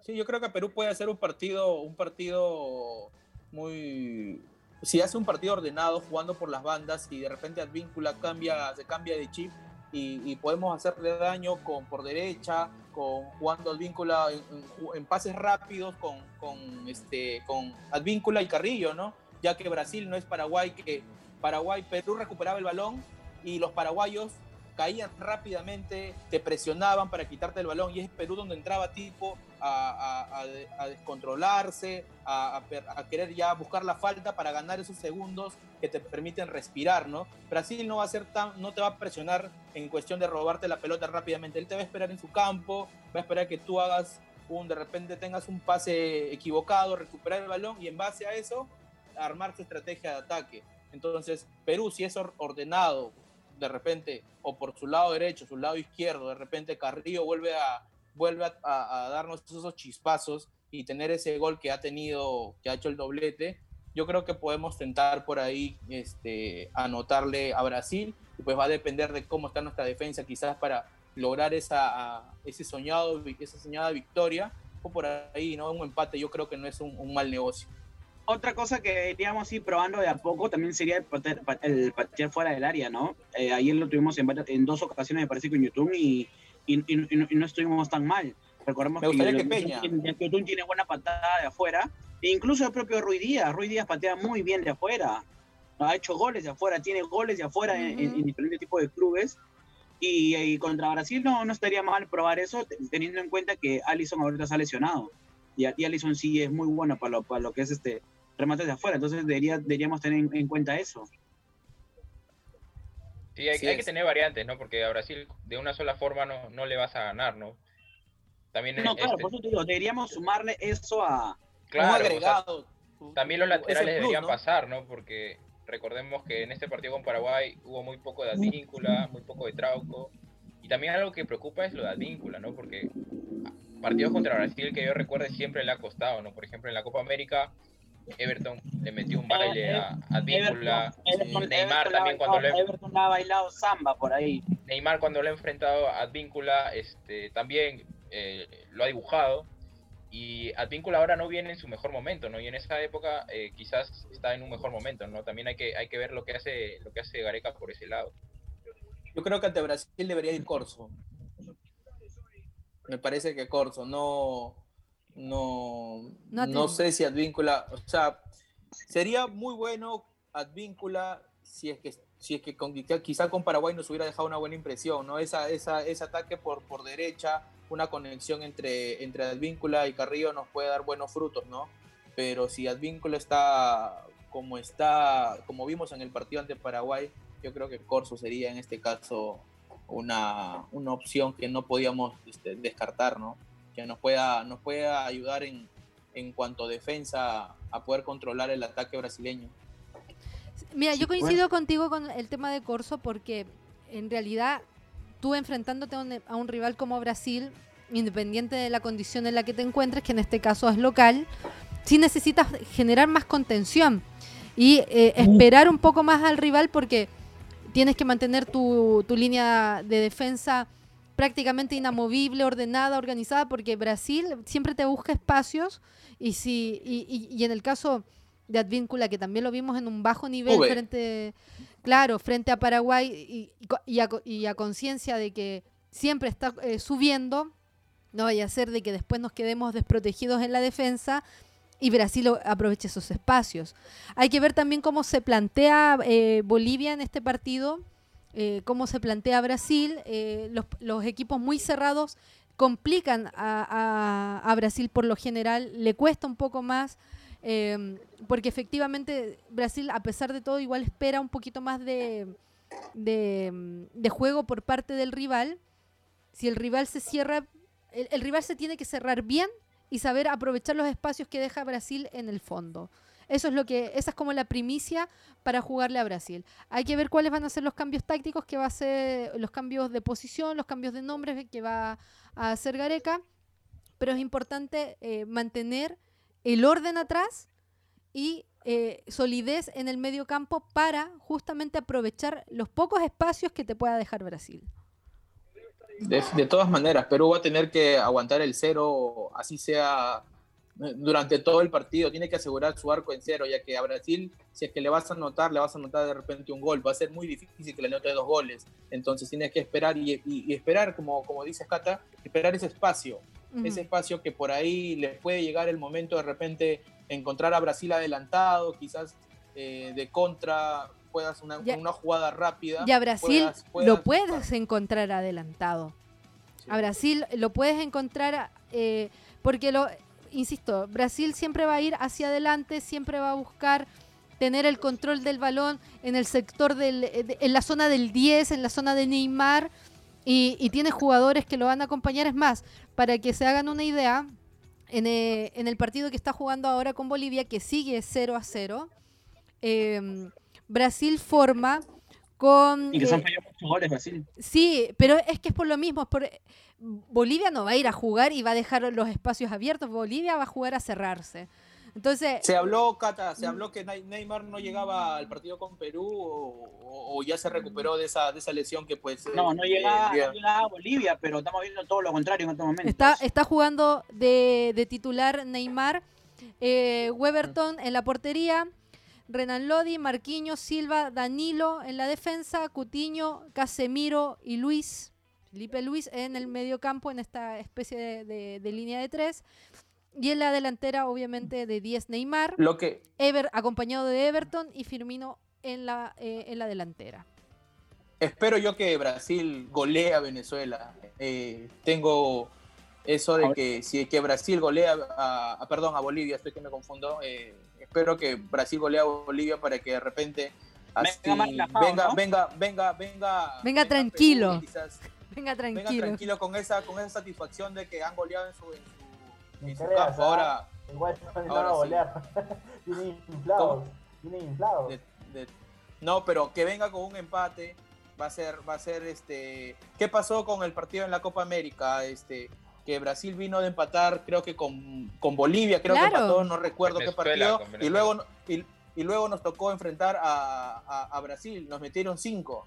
Sí, yo creo que Perú puede hacer un partido, un partido muy... Si hace un partido ordenado jugando por las bandas y de repente Advíncula cambia, se cambia de chip y, podemos hacerle daño con por derecha, con jugando Advíncula en, pases rápidos con, con, este, con Advíncula y Carrillo, ¿no? Ya que Brasil no es Paraguay, que Paraguay, Perú recuperaba el balón y los paraguayos caían rápidamente, te presionaban para quitarte el balón y es Perú donde entraba tipo a, descontrolarse, a, querer ya buscar la falta para ganar esos segundos que te permiten respirar, ¿no? Brasil no va a ser tan, no te va a presionar en cuestión de robarte la pelota rápidamente, él te va a esperar en su campo, va a esperar que tú hagas un, de repente tengas un pase equivocado, recuperar el balón y en base a eso armar tu estrategia de ataque. Entonces, Perú, si es ordenado, de repente, o por su lado derecho, su lado izquierdo, de repente Carrillo vuelve a, vuelve a, darnos esos chispazos y tener ese gol que ha tenido, que ha hecho el doblete, yo creo que podemos tentar por ahí este, anotarle a Brasil, y pues va a depender de cómo está nuestra defensa, quizás para lograr esa, ese soñado, esa soñada victoria, o por ahí, ¿no? Un empate yo creo que no es un mal negocio otra cosa que iríamos ir probando de a poco también sería el patear, fuera del área, ¿no? Eh, ayer lo tuvimos en, en, dos ocasiones, me parece, con YouTube y, y, no estuvimos tan mal. Recordemos que, que Peña. YouTube tiene buena patada de afuera. E incluso el propio Ruiz Díaz. Ruiz Díaz patea muy bien de afuera. Ha hecho goles de afuera, tiene goles de afuera en, diferentes tipos de clubes. Y, contra Brasil no, no estaría mal probar eso, teniendo en cuenta que Allison ahorita se ha lesionado. Y, y Allison sí es muy bueno para lo, para lo que es este remates de afuera. Entonces debería, deberíamos tener en, cuenta eso. Sí, hay, que tener variantes, ¿no? Porque a Brasil de una sola forma no, no le vas a ganar, ¿no? También no, claro, este por eso te digo, deberíamos sumarle eso a claro, agregado. también los laterales deberían pasar, ¿no? Porque recordemos que en este partido con Paraguay hubo muy poco de advíncula, muy poco de trauco. Y también algo que preocupa es lo de advíncula, ¿no? Porque partidos contra Brasil que yo recuerde siempre le ha costado, ¿no? Por ejemplo, en la Copa América Everton le metió un baile a Advíncula. Neymar también cuando le Everton ha bailado samba por ahí. Neymar cuando lo ha enfrentado a Advíncula este, también eh, lo ha dibujado. Y Advíncula ahora no viene en su mejor momento, ¿no? Y en esa época eh, quizás está en un mejor momento, ¿no? También hay que, hay que ver lo que hace, lo que hace Gareca por ese lado. Yo creo que ante Brasil debería ir Corso. Me parece que Corso, no, no, no, sé si Advíncula, o sea, sería muy bueno Advíncula si es que si es que con, quizá con Paraguay nos hubiera dejado una buena impresión, ¿no? Esa, esa, ese ataque por, por derecha, una conexión entre, entre Advíncula y Carrillo nos puede dar buenos frutos, ¿no? Pero si Advíncula está como está, como vimos en el partido ante Paraguay, yo creo que Corso sería en este caso una, una opción que no podíamos este, descartar, ¿no? Que nos pueda, nos pueda ayudar en, en cuanto a defensa a poder controlar el ataque brasileño. Mira, yo coincido contigo con el tema de Corso porque en realidad tú enfrentándote a un, rival como Brasil, independiente de la condición en la que te encuentres, que en este caso es local, sí necesitas generar más contención y eh, esperar un poco más al rival porque tienes que mantener tu, línea de defensa prácticamente inamovible, ordenada, organizada, porque Brasil siempre te busca espacios y si y en el caso de Advíncula, que también lo vimos en un bajo nivel frente, claro, frente a Paraguay y, a, conciencia de que siempre está eh, subiendo, no vaya a ser de que después nos quedemos desprotegidos en la defensa y Brasil aproveche esos espacios. Hay que ver también cómo se plantea eh, Bolivia en este partido, eh, cómo se plantea Brasil, los, equipos muy cerrados complican a Brasil por lo general, le cuesta un poco más Em, porque efectivamente Brasil, a pesar de todo, igual espera un poquito más de, de, juego por parte del rival. Si el rival se cierra, el, rival se tiene que cerrar bien y saber aprovechar los espacios que deja Brasil en el fondo. Eso es lo que, esa es como la primicia para jugarle a Brasil. Hay que ver cuáles van a ser los cambios tácticos que va a ser, los cambios de posición, los cambios de nombres que va a hacer Gareca, pero es importante eh, mantener el orden atrás y eh, solidez en el medio campo para justamente aprovechar los pocos espacios que te pueda dejar Brasil. De, todas maneras, Perú va a tener que aguantar el cero, así sea durante todo el partido. Tiene que asegurar su arco en cero, ya que a Brasil, si es que le vas a anotar, le vas a anotar de repente un gol. Va a ser muy difícil que le anote dos goles. Entonces tienes que esperar y, esperar, como, como dice Cata, esperar ese espacio ese espacio que por ahí le puede llegar el momento de repente encontrar a Brasil adelantado, quizás eh, de contra, puedas una, una jugada rápida. Y a Brasil lo puedes encontrar adelantado. A Brasil lo puedes encontrar eh, porque lo, insisto, Brasil siempre va a ir hacia adelante, siempre va a buscar tener el control del balón en el sector del, en la zona del 10, en la zona de Neymar y, tiene jugadores que lo van a acompañar. Es más, para que se hagan una idea, en, eh, el partido que está jugando ahora con Bolivia, que sigue 0 a 0, em, Brasil forma con... Y que son eh, muchos goles Brasil. Sí, pero es que es por lo mismo. por, Bolivia no va a ir a jugar y va a dejar los espacios abiertos. Bolivia va a jugar a cerrarse. Entonces, se habló, Cata, se habló que Neymar no llegaba al partido con Perú o, ya se recuperó de esa, de esa lesión que pues... No, no llegaba, a Bolivia, pero estamos viendo todo lo contrario en estos momentos. Está, está jugando de, titular Neymar, eh, Weberton en la portería, Renan Lodi, Marquinhos, Silva, Danilo en la defensa, Cutiño, Casemiro y Luis, Felipe Luis en el medio campo en esta especie de, de línea de tres. Y en la delantera, obviamente, de 10 Neymar. Lo que... Ever, acompañado de Everton y Firmino en la, eh, en la delantera. Espero yo que Brasil golee a Venezuela. Eh, tengo eso de que si que Brasil golea a, perdón, a Bolivia, estoy que me confundo. Eh, espero que Brasil golea a Bolivia para que de repente venga, venga, venga, venga, venga, venga, tranquilo. venga tranquilo. Venga tranquilo con esa, con esa satisfacción de que han goleado en su ahora. Igual ahora a golear. tiene inflado. Tiene inflado. no, pero que venga con un empate va a ser, va a ser este. ¿Qué pasó con el partido en la Copa América? Este, que Brasil vino de empatar, creo que con, con Bolivia, creo que empató, no recuerdo qué partido, y luego, y, luego nos tocó enfrentar a, a, a, Brasil, nos metieron cinco.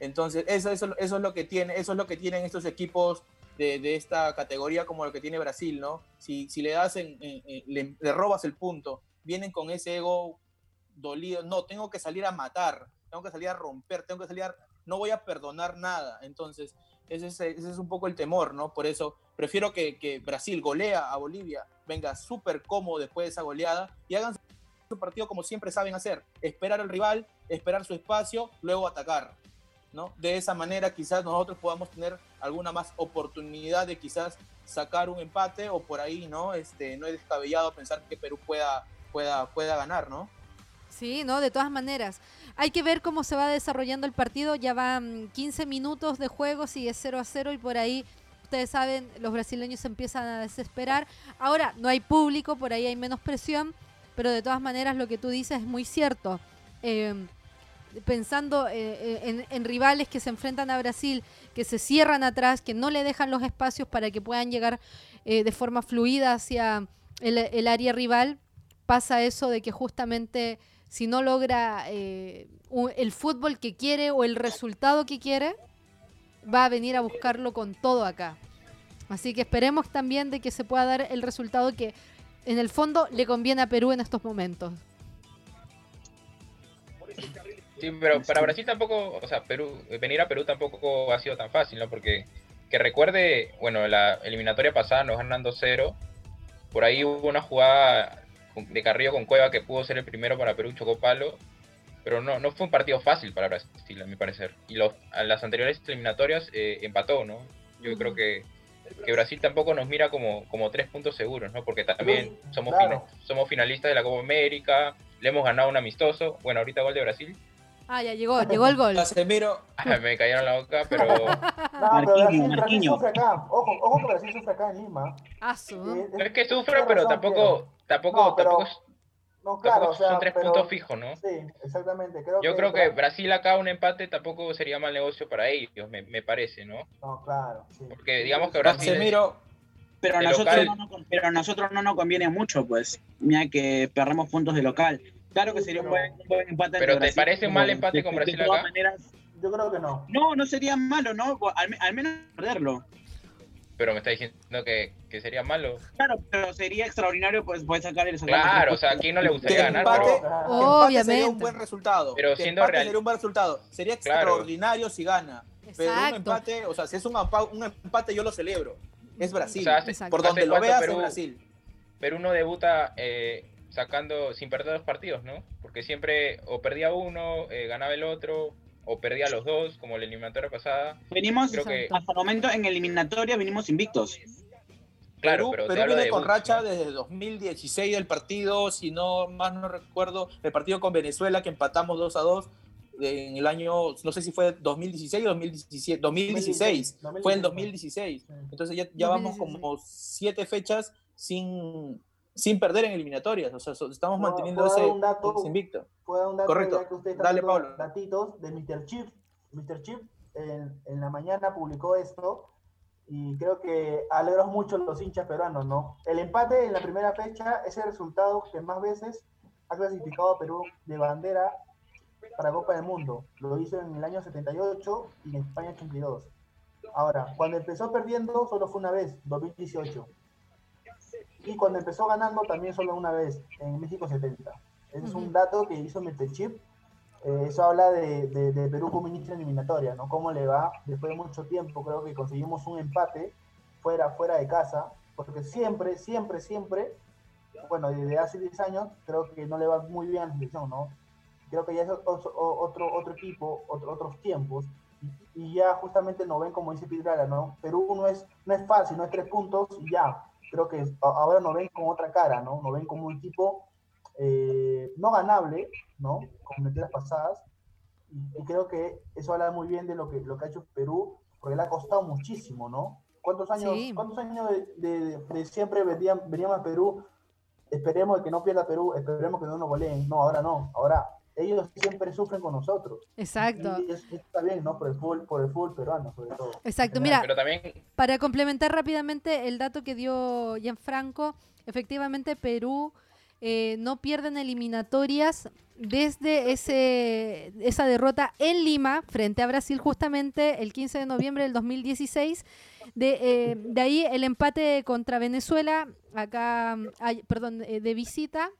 Entonces, eso, eso, eso es lo que tiene, eso es lo que tienen estos equipos de, esta categoría como lo que tiene Brasil, ¿no? Si, si le das, en, le, robas el punto, vienen con ese ego dolido, no, tengo que salir a matar, tengo que salir a romper, tengo que salir a, no voy a perdonar nada. Entonces, ese es, ese es un poco el temor, ¿no? Por eso prefiero que, Brasil golea a Bolivia, venga súper cómodo después de esa goleada y hagan su partido como siempre saben hacer, esperar al rival, esperar su espacio, luego atacar. ¿no? De esa manera quizás nosotros podamos tener alguna más oportunidad de quizás sacar un empate o por ahí, ¿no? Este, no es descabellado pensar que Perú pueda, pueda, pueda ganar, ¿no? Sí, no, de todas maneras. Hay que ver cómo se va desarrollando el partido. Ya van 15 minutos de juego, sigue 0 a 0 y por ahí, ustedes saben, los brasileños se empiezan a desesperar. Ahora, no hay público, por ahí hay menos presión, pero de todas maneras lo que tú dices es muy cierto. Eh, pensando eh, eh, en, rivales que se enfrentan a Brasil, que se cierran atrás, que no le dejan los espacios para que puedan llegar eh, de forma fluida hacia el, el, área rival, pasa eso de que justamente si no logra el fútbol que quiere o el resultado que quiere, va a venir a buscarlo con todo acá. Así que esperemos también de que se pueda dar el resultado que en el fondo le conviene a Perú en estos momentos. Sí, pero para Brasil tampoco, o sea, Perú, venir a Perú tampoco ha sido tan fácil, ¿no? Porque que recuerde, bueno, la eliminatoria pasada nos ganan 2-0. Por ahí hubo una jugada de Carrillo con Cueva que pudo ser el primero para Perú, chocó palo. Pero no, no fue un partido fácil para Brasil, a mi parecer. Y los, a las anteriores eliminatorias eh, empató, ¿no? Yo uh -huh. creo que, que, Brasil tampoco nos mira como, como tres puntos seguros, ¿no? Porque también somos, claro. somos finalistas de la Copa América, le hemos ganado un amistoso. Bueno, ahorita gol de Brasil, Ah, ya llegó, llegó el gol. Casemiro. me cayeron la boca, pero. no, Marquinhos, pero Brasil, Brasil sufre acá. Ojo, ojo que Brasil sufre acá en Lima. Ah, su. Eh, es que sufre, pero tampoco. Tampoco, no, pero, tampoco, no, claro, tampoco o sea, son tres pero, puntos fijos, ¿no? Sí, exactamente. Creo Yo que, creo que Brasil acá un empate tampoco sería mal negocio para ellos, me, me parece, ¿no? No, claro. Sí. Porque digamos que Brasil. Casemiro. Pero a, nosotros no, nos- pero a nosotros no nos conviene mucho, pues. Mira que perdemos puntos de local. Claro que sería un buen, un buen empate. Pero ¿te parece un mal empate con de- Brasil de todas acá? maneras, Yo creo que no. no, no sería malo, ¿no? Al, al menos perderlo. Pero me está diciendo que, que sería malo. Claro, pero sería extraordinario pues poder sacar el Claro, o sea, ¿a quién no le gustaría ganar? Pero, empate sería Obviamente. un buen resultado. Pero Que siendo real- sería un buen resultado. Sería Claro. extraordinario si gana. Pero un Exacto. empate, o sea, si es un, empa- un empate, yo lo celebro. Es Brasil. o sea, hace- Exacto. Por hace donde lo veas, Perú- es Brasil. Perú no debuta eh, sacando sin perder dos partidos, ¿no? Porque siempre o perdía uno, eh, ganaba el otro, o perdía los dos, como la eliminatoria pasada. Venimos, Creo que, hasta el momento, en eliminatoria venimos invictos. claro, Perú, pero Perú viene de con racha ¿no? desde 2016 del partido, si no más no recuerdo, el partido con Venezuela que empatamos 2 a 2 en el año, no sé si fue 2016 o 2017, 2016, fue el 2016. Sí. Entonces ya, ya vamos 2016. como siete fechas sin, sin perder en eliminatorias, o sea, estamos ¿Puedo- manteniendo ese, un dato? ese invicto. Un dato Correcto. que usted está Dale, Pablo. datitos de Mr. Chip. Mr. Chip en, en la mañana publicó esto y creo que alegró mucho los hinchas peruanos, ¿no? El empate en la primera fecha es el resultado que más veces ha clasificado a Perú de bandera para Copa del Mundo. Lo hizo en el año 78 y en España 82. Ahora, cuando empezó perdiendo solo fue una vez, 2018. Y cuando empezó ganando también solo una vez, en México 70. Ese es un dato que hizo Mr. Chip. Eh, eso habla de, de- de Perú como inicio eliminatoria, ¿no? Cómo le va después de mucho tiempo. Creo que conseguimos un empate fuera, fuera de casa, porque siempre, siempre, siempre, bueno, desde hace 10 años, creo que no le va muy bien a la selección, ¿no? Creo que ya es otro, otro, otro equipo, otro- otros tiempos, y, y ya justamente nos ven como dice Pidrara, ¿no? Perú no es, no es fácil, no es tres puntos y ya. Creo que ahora nos ven con otra cara, ¿no? Nos ven como un equipo eh, no ganable, ¿no? Como en las pasadas. Y, y creo que eso habla muy bien de lo que, lo que ha hecho Perú, porque le ha costado muchísimo, ¿no? ¿Cuántos años, Sí. ¿cuántos años de, de- de siempre veníamos a Perú? Esperemos que no pierda Perú, esperemos que no nos goleen. No, ahora no. Ahora ellos siempre sufren con nosotros. Exacto. Y eso está bien, ¿no? Por el fútbol, por el fútbol peruano, sobre todo. Exacto. Mira, Pero también, Para complementar rápidamente el dato que dio Gianfranco, efectivamente Perú eh, no pierde en eliminatorias desde ese, esa derrota en Lima frente a Brasil justamente el 15 de noviembre del 2016. De, eh, de ahí el empate contra Venezuela, acá, ay, perdón, eh, de visita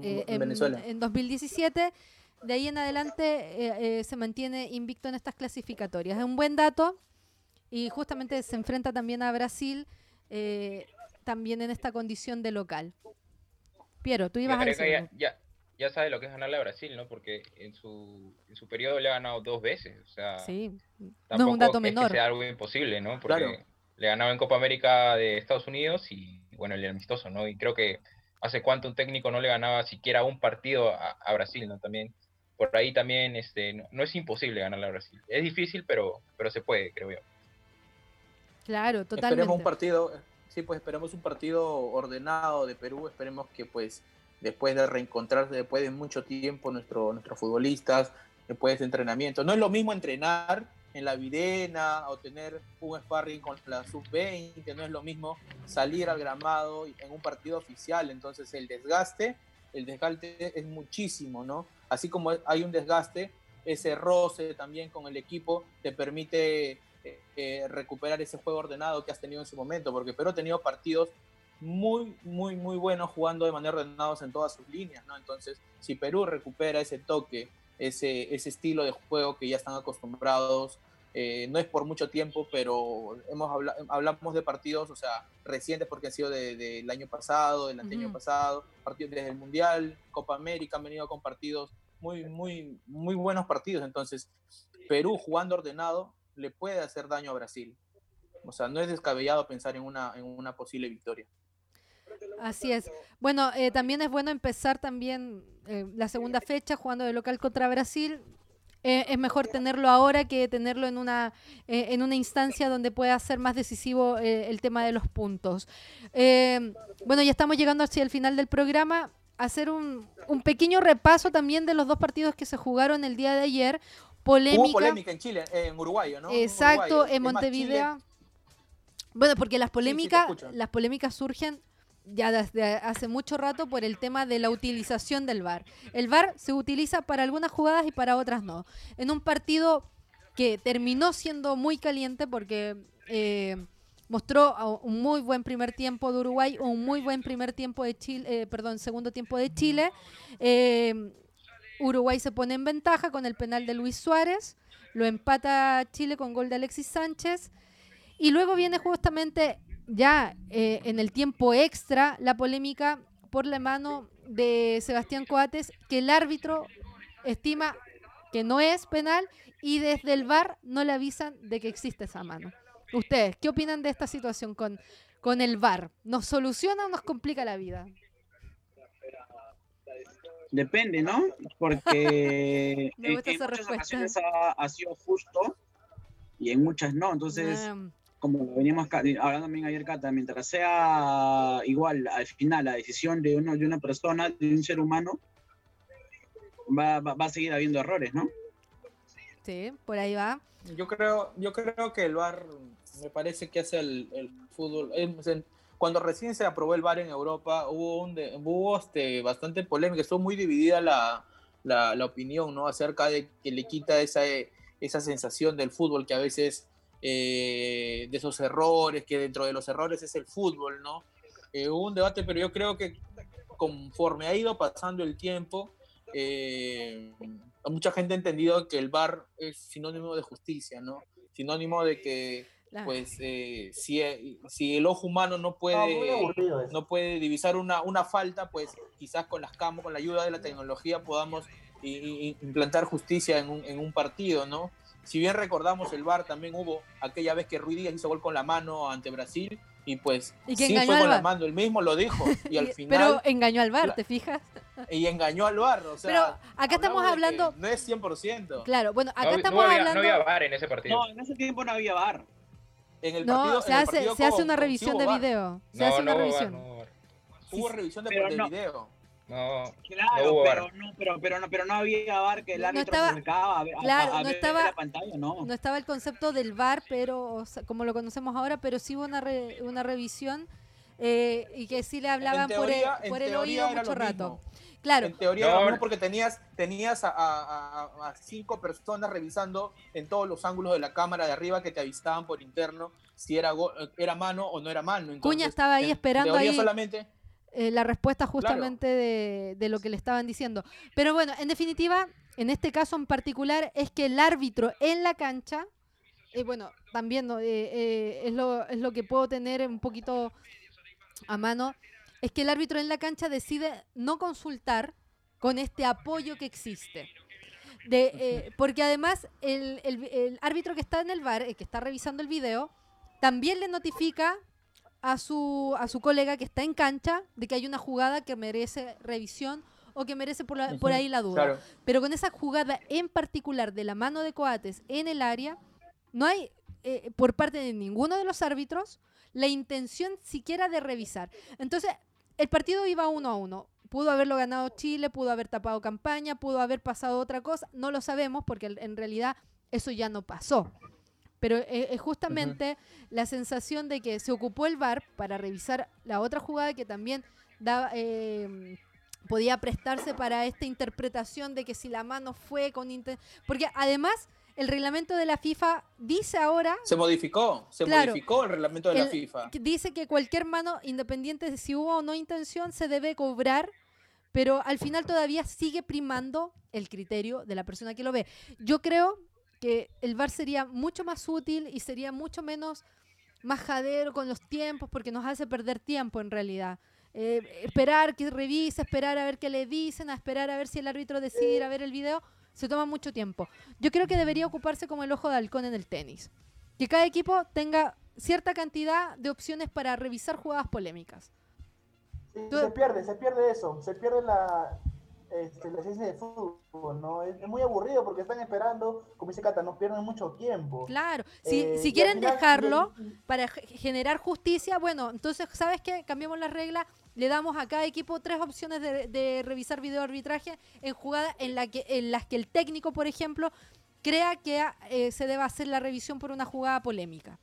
eh, en Venezuela. en 2017. de ahí en adelante eh, eh, se mantiene invicto en estas clasificatorias. Es un buen dato y justamente se enfrenta también a Brasil, eh, también en esta condición de local. Piero, tú ibas a decir. Ya, ya, ya, sabe lo que es ganarle a Brasil, ¿no? Porque en su, en su periodo le ha ganado dos veces. O sea, sí, no es un dato menor. Es que sea algo imposible, ¿no? Porque le ganaba en Copa América de Estados Unidos y, bueno, el amistoso, ¿no? Y creo que hace cuánto un técnico no le ganaba siquiera un partido a, a Brasil, ¿no? También por ahí también este, no, es imposible ganarle a Brasil. Es difícil, pero, pero se puede, creo yo. Claro, totalmente. Esperemos un partido, sí, pues esperemos un partido ordenado de Perú, esperemos que pues después de reencontrarse después de mucho tiempo nuestro, nuestros futbolistas, después de entrenamiento. No es lo mismo entrenar en la Videna o tener un sparring con la sub-20, no es lo mismo salir al gramado en un partido oficial, entonces el desgaste, el desgaste es muchísimo, ¿no? Así como hay un desgaste, ese roce también con el equipo te permite eh, eh, recuperar ese juego ordenado que has tenido en su momento, porque Perú ha tenido partidos muy, muy, muy buenos jugando de manera ordenada en todas sus líneas, ¿no? Entonces, si Perú recupera ese toque, ese, ese estilo de juego que ya están acostumbrados, eh, no es por mucho tiempo, pero hemos hablamos de partidos, o sea, recientes porque han sido del año pasado, del año pasado, partidos desde el Mundial, Copa América, han venido con partidos muy, muy, muy buenos partidos. Entonces, Perú jugando ordenado le puede hacer daño a Brasil. O sea, no es descabellado pensar en una, en una posible victoria. Así es. Bueno, eh, también es bueno empezar también eh, la segunda fecha jugando de local contra Brasil. Eh, es mejor tenerlo ahora que tenerlo en una, en una instancia donde pueda ser más decisivo el tema de los puntos. bueno, ya estamos llegando hacia el final del programa. Hacer un, un pequeño repaso también de los dos partidos que se jugaron el día de ayer polémica. Hubo polémica en Chile, en Uruguay, ¿no? Exacto, en Montevideo. Bueno, porque las polémicas, las polémicas surgen ya desde hace mucho rato por el tema de la utilización del VAR. El VAR se utiliza para algunas jugadas y para otras no. En un partido que terminó siendo muy caliente porque eh, mostró un muy buen primer tiempo de Uruguay, un muy buen primer tiempo de Chile, eh, perdón, segundo tiempo de Chile. Eh, Uruguay se pone en ventaja con el penal de Luis Suárez, lo empata Chile con gol de Alexis Sánchez y luego viene justamente ya eh, en el tiempo extra la polémica por la mano de Sebastián Coates que el árbitro estima que no es penal y desde el VAR no le avisan de que existe esa mano. Ustedes, ¿qué opinan de esta situación con, con el VAR? ¿Nos soluciona o nos complica la vida? Depende, ¿no? Porque en, muchas ocasiones ha, sido justo y en muchas no. Entonces. Como lo veníamos hablando también ayer, Cata, mientras sea igual al final la decisión de, uno, de una persona, de un ser humano, va, va, a seguir habiendo errores, ¿no? Sí, por ahí va. Yo creo, yo creo que el VAR me parece que hace el, el fútbol cuando recién se aprobó el VAR en Europa, hubo, un hubo este, bastante polémica, estuvo muy dividida la, la, opinión ¿no? acerca de que le quita esa, esa sensación del fútbol que a veces, eh, de esos errores, que dentro de los errores es el fútbol, ¿no? Eh, hubo un debate, pero yo creo que conforme ha ido pasando el tiempo, eh, mucha gente ha entendido que el VAR es sinónimo de justicia, ¿no? Sinónimo de que pues eh, si, eh, si, el ojo humano no puede, no, puede divisar una, una, falta, pues quizás con las camos, con la ayuda de la tecnología podamos implantar justicia en un, en un, partido, ¿no? Si bien recordamos el VAR, también hubo aquella vez que Ruiz Díaz hizo gol con la mano ante Brasil y pues ¿Y sí fue con la mano, el mismo lo dijo y al final... Pero engañó al VAR, ¿te fijas? Y engañó al VAR, o sea... Pero acá estamos hablando... No es 100%. Claro, bueno, acá estamos hablando... No había VAR en ese partido. No, en ese tiempo no había VAR no, se, hace, se hace una revisión de video. Se hace una revisión. hubo revisión de, video. No, claro, pero, no, pero, pero, no, pero no había VAR que el árbitro estaba, se acercaba a, claro, a, no estaba, la pantalla, no. No estaba el concepto del VAR, pero como lo conocemos ahora, pero sí hubo una, una revisión eh, y que sí le hablaban por el, por el oído mucho rato. Claro. En teoría no. porque tenías, tenías a, cinco personas revisando en todos los ángulos de la cámara de arriba que te avisaban por interno si era, era mano o no era mano. Cuña estaba ahí esperando ahí solamente... Eh, la respuesta justamente de, lo que le estaban diciendo. Pero bueno, en definitiva, en este caso en particular es que el árbitro en la cancha, eh, bueno, también ¿no? Eh, eh, es, lo, es lo que puedo tener un poquito a mano, es que el árbitro en la cancha decide no consultar con este apoyo que existe. De, eh, porque además el, el- el árbitro que está en el bar, el que está revisando el video, también le notifica a su, a su colega que está en cancha de que hay una jugada que merece revisión o que merece por, la- por ahí la duda. Claro. Pero con esa jugada en particular de la mano de Coates en el área, no hay eh, por parte de ninguno de los árbitros la intención siquiera de revisar. Entonces, el partido iba uno a uno. Pudo haberlo ganado Chile, pudo haber tapado campaña, pudo haber pasado otra cosa. No lo sabemos porque en- en realidad eso ya no pasó. Pero eh, es justamente la sensación de que se ocupó el VAR para revisar la otra jugada que también daba, eh, podía prestarse para esta interpretación de que si la mano fue con inten- porque además el reglamento de la FIFA dice ahora Se modificó, se Claro. modificó el reglamento de la FIFA. dice que cualquier mano independiente de si hubo o no intención se debe cobrar pero al final todavía sigue primando el criterio de la persona que lo ve yo creo que el VAR sería mucho más útil y sería mucho menos majadero con los tiempos porque nos hace perder tiempo en realidad. Eh, esperar que revise, esperar a ver qué le dicen, a esperar a ver si el árbitro decide ir a ver el video, se toma mucho tiempo. Yo creo que debería ocuparse como el ojo de halcón en el tenis. Que cada equipo tenga cierta cantidad de opciones para revisar jugadas polémicas. Sí, Tú- se pierde, se pierde eso, se pierde la, este, la esencia de fútbol, ¿no? Es, es muy aburrido porque están esperando, como dice Cata, nos pierden mucho tiempo. Claro, si, Eh, si quieren final- dejarlo para ge- generar justicia, bueno, entonces, ¿sabes qué? Cambiamos las reglas, le damos a cada equipo tres opciones de, de revisar video arbitraje en jugadas en, la que, en las que el técnico, por ejemplo, crea que eh, se deba hacer la revisión por una jugada polémica.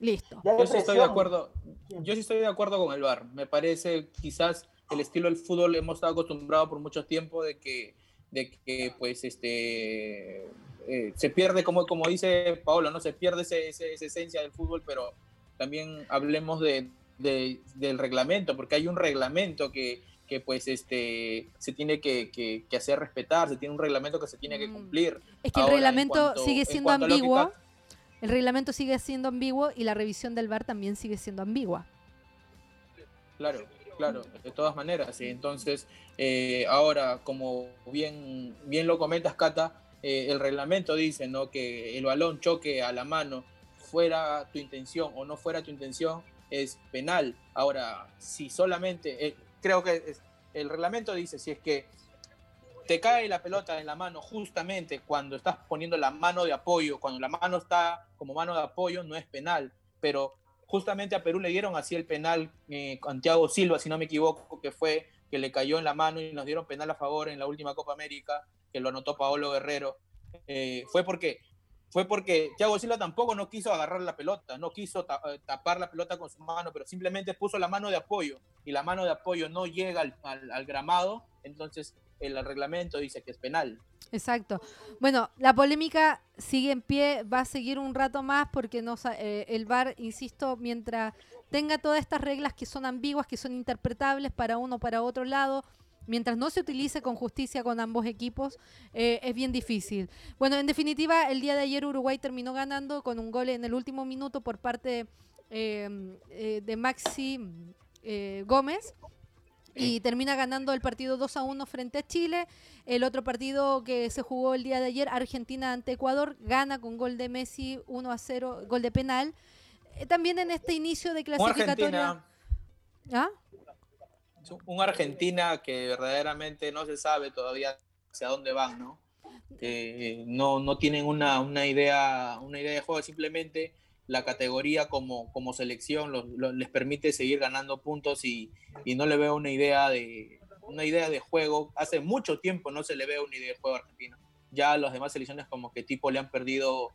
Listo. Yo sí estoy de acuerdo. Yo sí estoy de acuerdo con el VAR. Me parece quizás el estilo del fútbol hemos estado acostumbrados por mucho tiempo de que, de que pues este eh, se pierde como, como dice Paolo, no se pierde ese- ese- esa esencia del fútbol, pero también hablemos de, de- del reglamento, porque hay un reglamento que, que pues este se tiene que, que- que hacer respetar, se tiene un reglamento que se tiene que Mm. cumplir. Es que Ahora, el en reglamento cuanto- sigue en siendo ambiguo. El reglamento sigue siendo ambiguo y la revisión del VAR también sigue siendo ambigua. Claro, claro, de todas maneras. Entonces, eh, ahora, como bien, bien lo comentas, Cata, eh, el reglamento dice ¿no? que el balón choque a la mano, fuera tu intención o no fuera tu intención, es penal. Ahora, si solamente, eh, creo que el reglamento dice, si es que te cae la pelota en la mano justamente cuando estás poniendo la mano de apoyo, cuando la mano está como mano de apoyo, no es penal, pero justamente a Perú le dieron así el penal eh, con Thiago Silva, si no me equivoco, que fue que le cayó en la mano y nos dieron penal a favor en la última Copa América, que lo anotó Paolo Guerrero, eh, fue porque fue porque Thiago Silva tampoco no quiso agarrar la pelota, no quiso eh, tapar la pelota con su mano, pero simplemente puso la mano de apoyo y la mano de apoyo no llega al gramado, entonces el reglamento dice que es penal. Exacto. Bueno, la polémica sigue en pie, va a seguir un rato más porque no eh, el VAR, insisto, mientras tenga todas estas reglas que son ambiguas, que son interpretables para uno o para otro lado, mientras no se utilice con justicia con ambos equipos, eh, es bien difícil. Bueno, en definitiva, el día de ayer Uruguay terminó ganando con un gol en el último minuto por parte eh, eh, de Maxi Gómez. Y termina ganando el partido 2 a 1 frente a Chile. El otro partido que se jugó el día de ayer, Argentina ante Ecuador, gana con gol de Messi 1 a 0, gol de penal. Eh, también en este inicio de clasificatoria. ¿Ah? un Argentina que verdaderamente no se sabe todavía hacia dónde van, ¿no? Eh, no, no tienen una, una, idea, una idea de juego, simplemente la categoría como, como selección los- les permite seguir ganando puntos y, y no le veo una idea de una idea de juego. Hace mucho tiempo no se le ve una idea de juego a Argentina. Ya las demás selecciones como que tipo le han perdido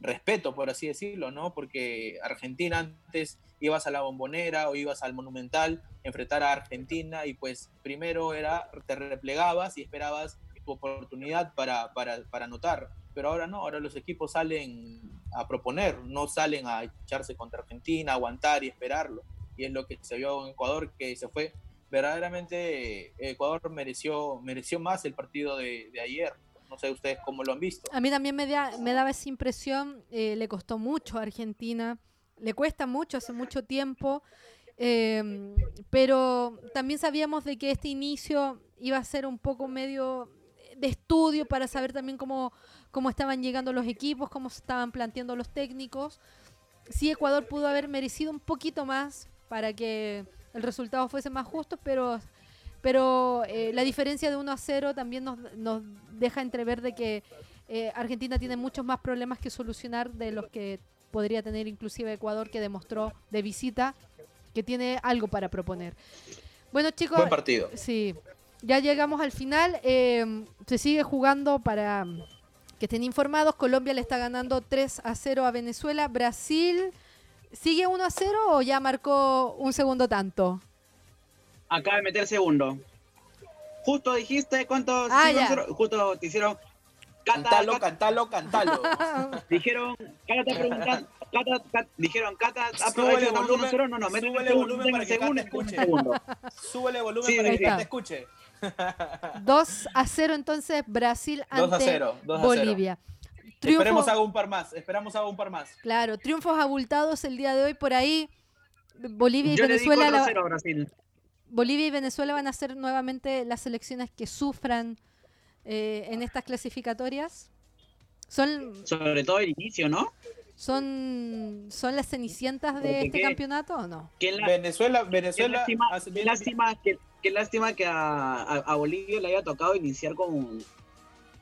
respeto, por así decirlo, ¿no? Porque Argentina antes ibas a la bombonera o ibas al monumental, enfrentar a Argentina y pues primero era, te replegabas y esperabas tu oportunidad para, para, para anotar. Pero ahora no, ahora los equipos salen a proponer, no salen a echarse contra Argentina, aguantar y esperarlo. Y es lo que se vio en Ecuador, que se fue. Verdaderamente Ecuador mereció, mereció más el partido de, ayer. No sé ustedes cómo lo han visto. A mí también me, da- me daba esa impresión, eh, le costó mucho a Argentina, le cuesta mucho, hace mucho tiempo, eh, pero también sabíamos de que este inicio iba a ser un poco medio de estudio para saber también cómo, cómo estaban llegando los equipos, cómo se estaban planteando los técnicos. Sí, Ecuador pudo haber merecido un poquito más para que el resultado fuese más justo, pero, pero eh, la diferencia de 1 a 0 también nos, nos deja entrever de que eh, Argentina tiene muchos más problemas que solucionar de los que podría tener inclusive Ecuador, que demostró de visita que tiene algo para proponer. Bueno, chicos, Buen partido. Sí, ya llegamos al final. eh, se sigue jugando para que estén informados. Colombia le está ganando 3 a 0 a Venezuela. Brasil sigue 1 a 0 o ya marcó un segundo tanto. Acaba de meter segundo. Justo dijiste cuántos. Ah? Justo te hicieron. Cata, Cantalo, Cata- cantalo, cantalo. dijeron. Cata está preguntando. Cata, Cata- dijeron, Cata, Súbele volumen, 1 0 No, no, súbele volumen para que segundo, Cata escuche. segundo. Súbele volumen Sí, para que te escuche. 2 a 0 entonces Brasil 2 a ante 0. 2 a 0. Bolivia. Triunfo, Esperemos haga un par más. Esperamos haga un par más. claro, triunfos abultados el día de hoy por ahí. Bolivia y Yo Venezuela 4 la- 0 a Brasil. Bolivia y Venezuela van a ser nuevamente las selecciones que sufran eh, en estas clasificatorias. Son, Sobre todo el inicio, ¿no? son, son las cenicientas de este qué- campeonato o no? Qué, la- Venezuela, qué Venezuela lástima, hace qué bien- lástima, qué- qué lástima que a, a- a Bolivia le haya tocado iniciar con,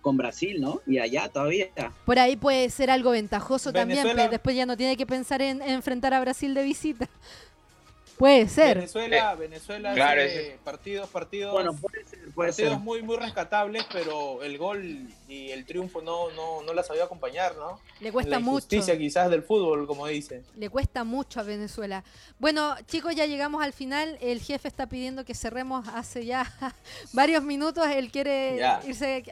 con Brasil, ¿no? Y allá todavía. Por ahí puede ser algo ventajoso también, pero después ya no tiene que pensar en, en enfrentar a Brasil de visita. Puede ser. Venezuela, Venezuela Claro, hace ese- partidos, partidos, Bueno, puede ser, puede ser. partidos muy, muy rescatables, pero el gol y el triunfo no, no, no la sabía acompañar, ¿no? Le cuesta la mucho. injusticia quizás del fútbol, como dice. Le cuesta mucho a Venezuela. Bueno, chicos, ya llegamos al final. El jefe está pidiendo que cerremos hace ya varios minutos. Él quiere Ya. irse,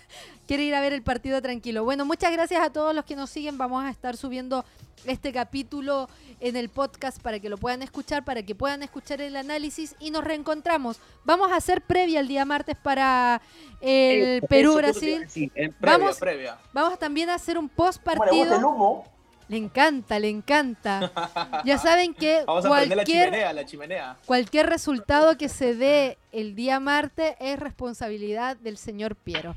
quiere ir a ver el partido tranquilo. Bueno, muchas gracias a todos los que nos siguen. Vamos a estar subiendo este capítulo en el podcast para que lo puedan escuchar, para que puedan escuchar el análisis y nos reencontramos. Vamos a hacer previa el día martes para el a Perú-Brasil. Eh, Previa, Vamos- previa. Vamos también a hacer un post ¿Cómo le gusta el partido. humo? Le encanta, le encanta. Ya saben que Vamos a prender la cualquier, chimenea, la chimenea. cualquier resultado que se dé el día martes es responsabilidad del señor Piero.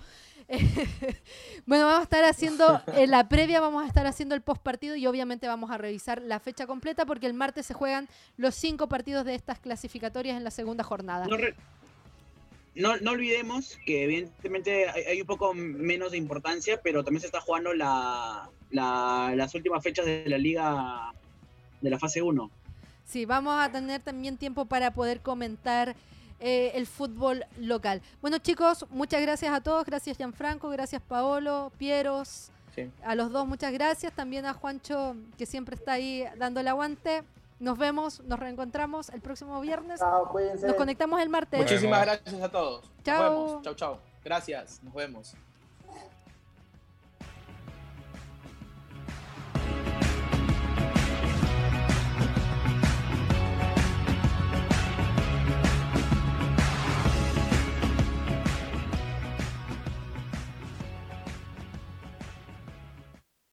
bueno, vamos a estar haciendo, en la previa vamos a estar haciendo el post partido y obviamente vamos a revisar la fecha completa porque el martes se juegan los cinco partidos de estas clasificatorias en la segunda jornada. No, no, no olvidemos que evidentemente hay, hay un poco menos de importancia, pero también se está jugando la, la- las últimas fechas de la liga de la fase 1. Sí, vamos a tener también tiempo para poder comentar eh, el fútbol local. Bueno, chicos, muchas gracias a todos. Gracias, Gianfranco. Gracias, Paolo, Pieros. Sí. A los dos, muchas gracias. También a Juancho, que siempre está ahí dando el aguante. Nos vemos, nos reencontramos el próximo viernes. Chao, cuídense. Nos conectamos el martes. Muchísimas gracias a todos. Chao. Nos vemos. Chau, chau. Gracias. Nos vemos.